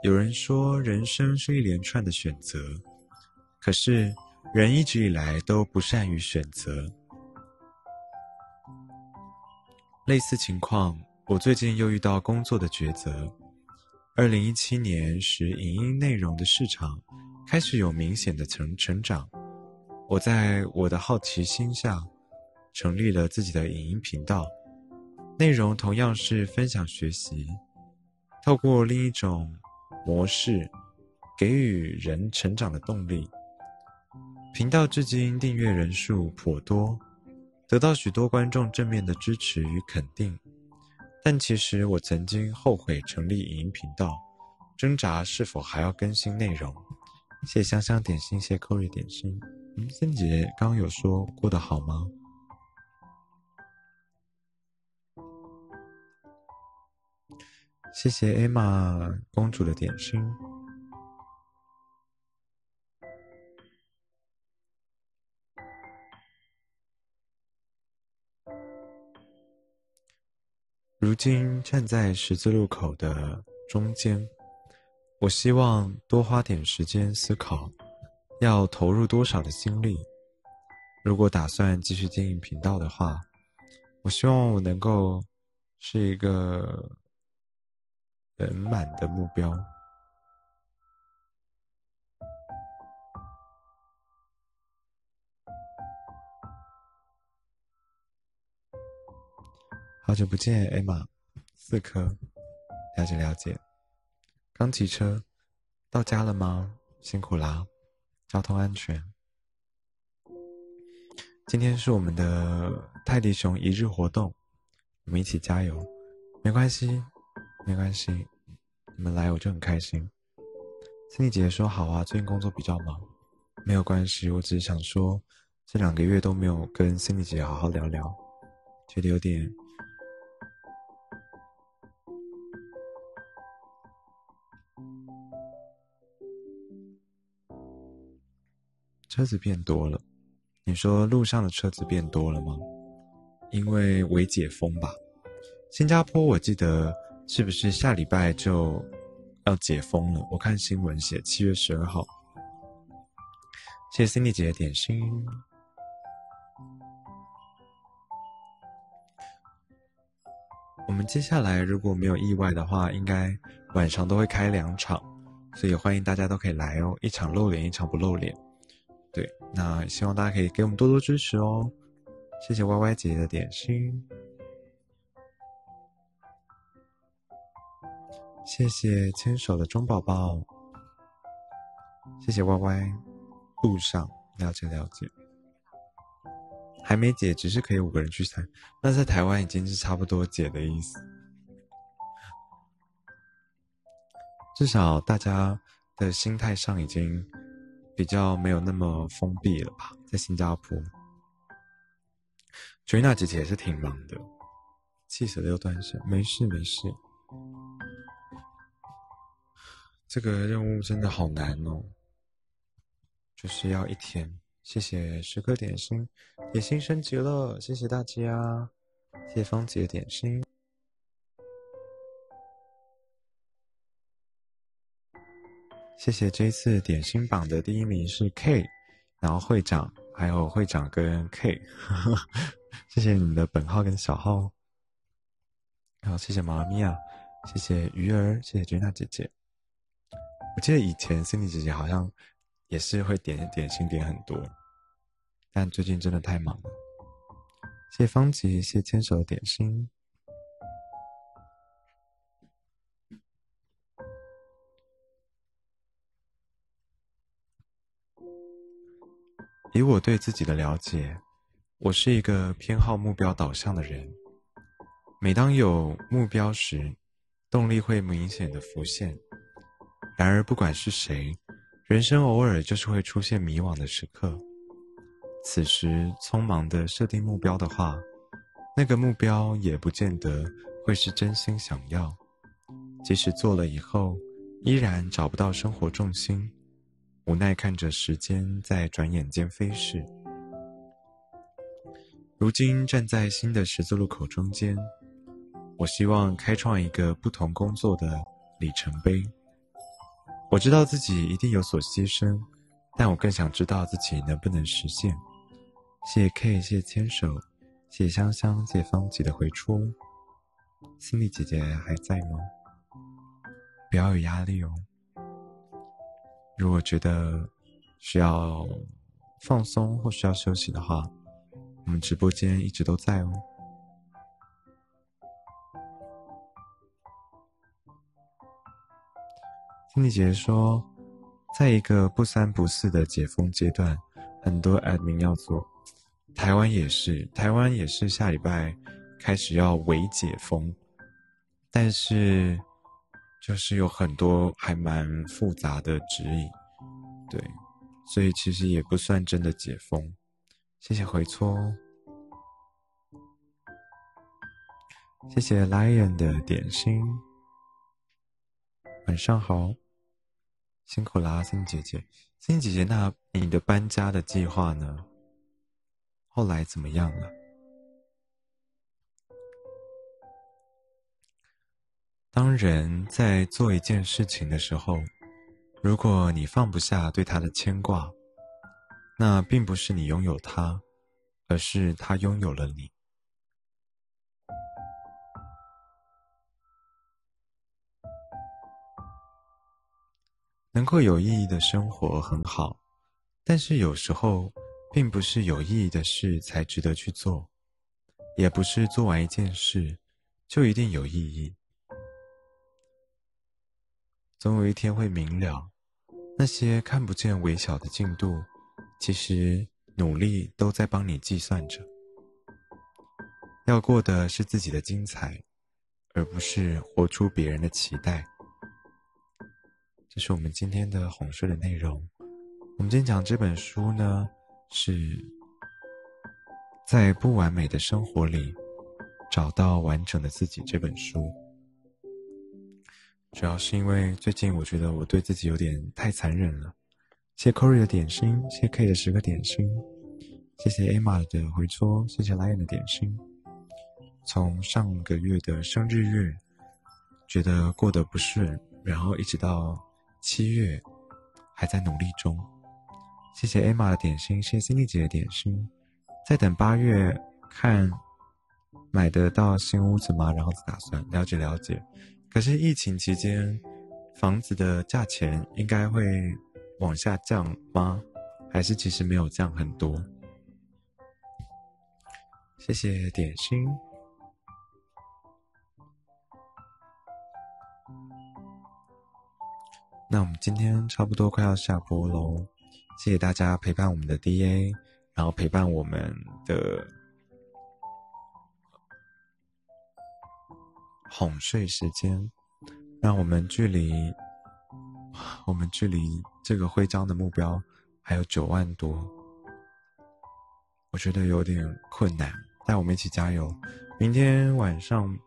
有人说，人生是一连串的选择，可是人一直以来都不善于选择。类似情况，我最近又遇到工作的抉择。二零一七年时，影音内容的市场开始有明显的成成长。我在我的好奇心下，成立了自己的影音频道，内容同样是分享学习，透过另一种模式，给予人成长的动力。频道至今订阅人数颇多。得到许多观众正面的支持与肯定，但其实我曾经后悔成立影音频道，挣扎是否还要更新内容。谢香香点心，谢扣瑞点心。嗯，森姐刚刚有说过得好吗？谢谢艾玛公主的点心。今站在十字路口的中间，我希望多花点时间思考，要投入多少的精力。如果打算继续经营频道的话，我希望我能够是一个圆满的目标。好久不见，艾玛，四颗，了解了解。刚骑车，到家了吗？辛苦啦，交通安全。今天是我们的泰迪熊一日活动，我们一起加油。没关系，没关系，你们来我就很开心。心理姐姐说好啊，最近工作比较忙，没有关系，我只是想说，这两个月都没有跟心理姐姐好好聊聊，觉得有点。车子变多了，你说路上的车子变多了吗？因为未解封吧。新加坡我记得是不是下礼拜就要解封了？我看新闻写七月十二号。谢谢 Cindy 姐的点心。我们接下来如果没有意外的话，应该晚上都会开两场，所以欢迎大家都可以来哦，一场露脸，一场不露脸。那希望大家可以给我们多多支持哦，谢谢 Y Y 姐姐的点心，谢谢牵手的钟宝宝，谢谢 Y Y，路上了解了解，还没解，只是可以五个人去猜，那在台湾已经是差不多解的意思，至少大家的心态上已经。比较没有那么封闭了吧，在新加坡。追娜姐姐也是挺忙的，气死了又断线，没事没事。这个任务真的好难哦，就是要一天。谢谢十颗点心，点心升级了，谢谢大家，谢谢芳姐点心。谢谢这次点心榜的第一名是 K，然后会长还有会长跟 K，谢谢你们的本号跟小号，然后谢谢妈咪啊，谢谢鱼儿，谢谢君娜姐姐。我记得以前 Cindy 姐姐好像也是会点点心点很多，但最近真的太忙了。谢谢方吉，谢谢牵手的点心。以我对自己的了解，我是一个偏好目标导向的人。每当有目标时，动力会明显的浮现。然而，不管是谁，人生偶尔就是会出现迷惘的时刻。此时，匆忙的设定目标的话，那个目标也不见得会是真心想要。即使做了以后，依然找不到生活重心。无奈看着时间在转眼间飞逝，如今站在新的十字路口中间，我希望开创一个不同工作的里程碑。我知道自己一定有所牺牲，但我更想知道自己能不能实现。谢谢 K，谢牵手，谢香香，谢谢方吉的回出。心里姐姐还在吗？不要有压力哦。如果觉得需要放松或需要休息的话，我们直播间一直都在哦。经理姐姐说，在一个不三不四的解封阶段，很多 admin 要做。台湾也是，台湾也是下礼拜开始要微解封，但是。就是有很多还蛮复杂的指引，对，所以其实也不算真的解封。谢谢回搓，谢谢 Lion 的点心，晚上好，辛苦啦，星姐姐，星姐姐，那你的搬家的计划呢？后来怎么样了？当人在做一件事情的时候，如果你放不下对他的牵挂，那并不是你拥有他，而是他拥有了你。能够有意义的生活很好，但是有时候，并不是有意义的事才值得去做，也不是做完一件事就一定有意义。总有一天会明了，那些看不见微小的进度，其实努力都在帮你计算着。要过的是自己的精彩，而不是活出别人的期待。这是我们今天的哄睡的内容。我们今天讲这本书呢，是在不完美的生活里找到完整的自己。这本书主要是因为最近我觉得我对自己有点太残忍了。谢谢 Corey 的点心，谢谢 K 的十个点心，谢谢 Emma 的回戳，谢谢 Lion 的点心。从上个月的生日月，觉得过得不顺，然后一直到。七月还在努力中，谢谢 Emma 的点心，谢谢 Cindy 姐的点心，在等八月看买得到新屋子吗？然后再打算了解了解。可是疫情期间，房子的价钱应该会往下降吗？还是其实没有降很多？谢谢点心。那我们今天差不多快要下播喽，谢谢大家陪伴我们的 DA，然后陪伴我们的哄睡时间，让我们距离我们距离这个徽章的目标还有九万多，我觉得有点困难，带我们一起加油。明天晚上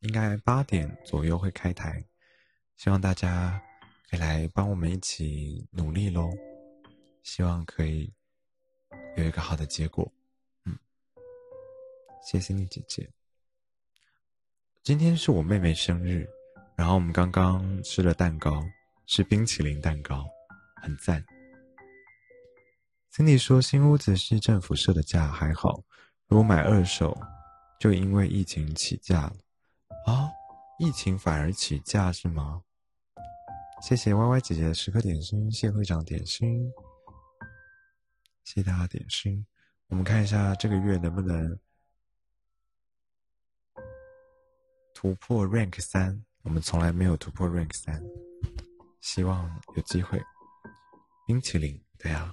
应该八点左右会开台，希望大家可以。来帮我们一起努力喽！希望可以有一个好的结果。嗯，谢谢你姐姐。今天是我妹妹生日，然后我们刚刚吃了蛋糕，是冰淇淋蛋糕，很赞。经理说新屋子是政府设的价，还好。如果买二手，就因为疫情起价了。啊，疫情反而起价是吗？谢谢 Y Y 姐姐的十颗点心，谢会长点心，谢谢大家点心。我们看一下这个月能不能突破 Rank 三，我们从来没有突破 Rank 三，希望有机会。冰淇淋，对呀，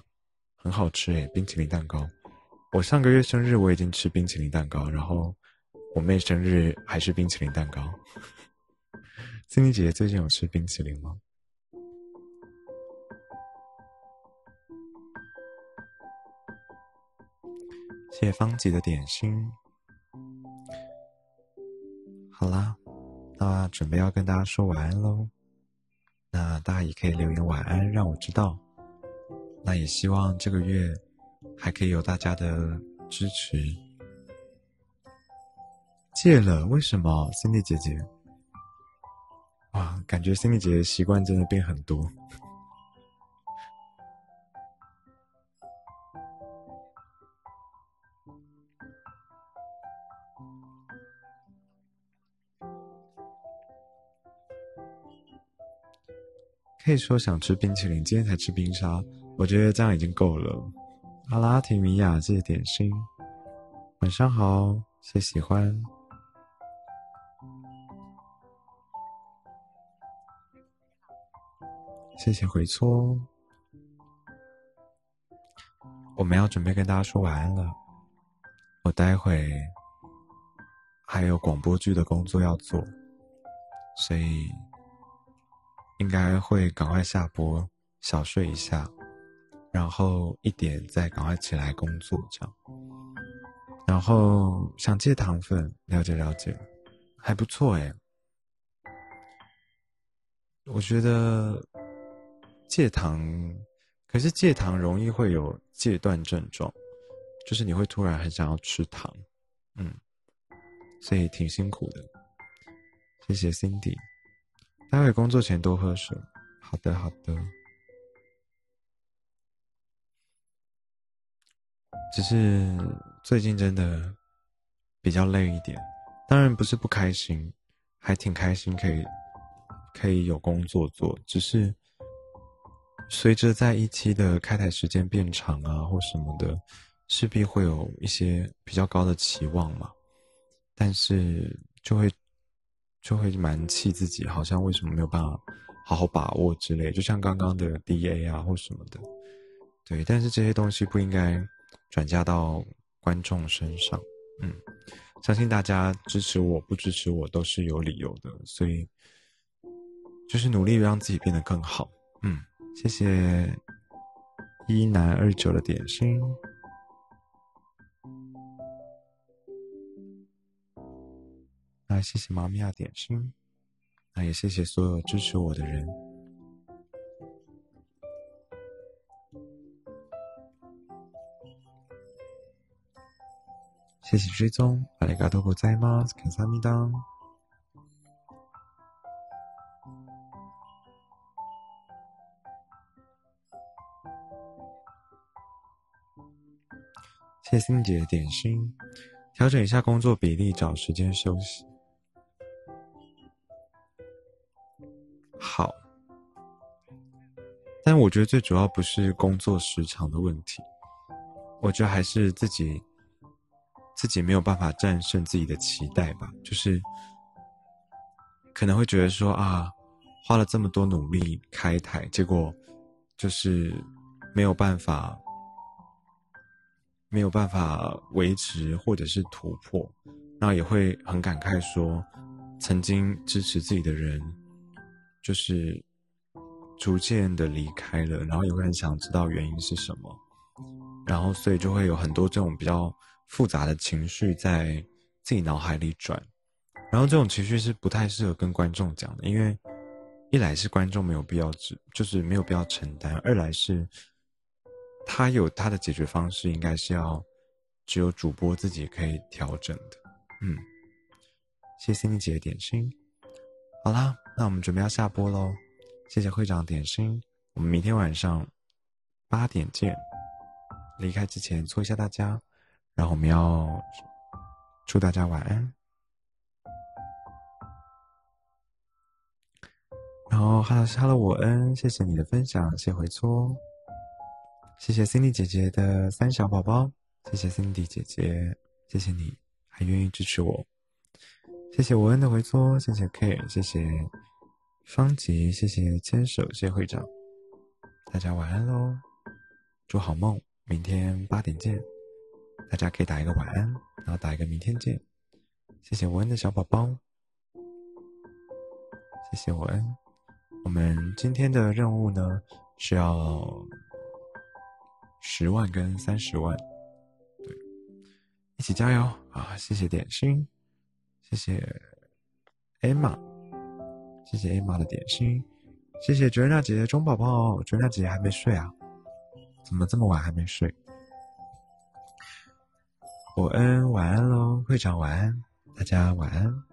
很好吃诶，冰淇淋蛋糕。我上个月生日我已经吃冰淇淋蛋糕，然后我妹生日还是冰淇淋蛋糕。森妮姐姐最近有吃冰淇淋吗？谢谢方吉的点心。好啦，那准备要跟大家说晚安喽。那大家也可以留言晚安，让我知道。那也希望这个月还可以有大家的支持。戒了？为什么？Cindy 姐姐？哇，感觉 Cindy 姐姐习惯真的变很多。可以说想吃冰淇淋，今天才吃冰沙，我觉得这样已经够了。阿拉，提米亚，谢谢点心，晚上好，谢喜欢，谢谢回搓，我们要准备跟大家说晚安了，我待会还有广播剧的工作要做，所以。应该会赶快下播，小睡一下，然后一点再赶快起来工作，这样。然后想戒糖分，了解了解，还不错哎。我觉得戒糖，可是戒糖容易会有戒断症状，就是你会突然很想要吃糖，嗯，所以挺辛苦的。谢谢 Cindy。待会工作前多喝水。好的，好的。只是最近真的比较累一点，当然不是不开心，还挺开心，可以可以有工作做。只是随着在一期的开台时间变长啊，或什么的，势必会有一些比较高的期望嘛。但是就会就会蛮气自己，好像为什么没有办法好好把握之类，就像刚刚的 D A 啊或什么的，对。但是这些东西不应该。转嫁到观众身上，嗯，相信大家支持我不支持我都是有理由的，所以就是努力让自己变得更好，嗯，谢谢一男二九的点心，那谢谢妈咪呀点心，那也谢谢所有支持我的人。谢谢追踪，阿里嘎多ございます。感谢米当。谢谢欣姐点心，调整一下工作比例，找时间休息。 好，但我觉得最主要不是工作时长的问题，我觉得还是自己。自己没有办法战胜自己的期待吧，就是可能会觉得说啊，花了这么多努力开台，结果就是没有办法，没有办法维持或者是突破，那也会很感慨说，曾经支持自己的人，就是逐渐的离开了，然后也会很想知道原因是什么，然后所以就会有很多这种比较。复杂的情绪在自己脑海里转，然后这种情绪是不太适合跟观众讲的，因为一来是观众没有必要只就是没有必要承担，二来是他有他的解决方式，应该是要只有主播自己可以调整的。嗯，谢谢你姐的点心。好啦，那我们准备要下播喽。谢谢会长点心，我们明天晚上八点见。离开之前搓一下大家。然后我们要祝大家晚安。然后哈喽哈喽，我恩，谢谢你的分享，谢谢回搓，谢谢 Cindy 姐姐的三小宝宝，谢谢 Cindy 姐姐，谢谢你还愿意支持我，谢谢我恩的回搓，谢谢 K，谢谢方吉，谢谢牵手，谢会长，大家晚安喽，祝好梦，明天八点见。大家可以打一个晚安，然后打一个明天见。谢谢文恩的小宝宝，谢谢文恩。我们今天的任务呢是要十万跟三十万，对，一起加油啊！谢谢点心，谢谢艾玛，谢谢艾玛的点心，谢谢卓娜姐姐钟宝宝，卓娜姐姐还没睡啊？怎么这么晚还没睡？我恩晚安喽，会长晚安，大家晚安，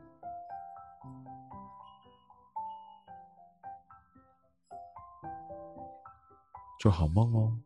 做好梦哦。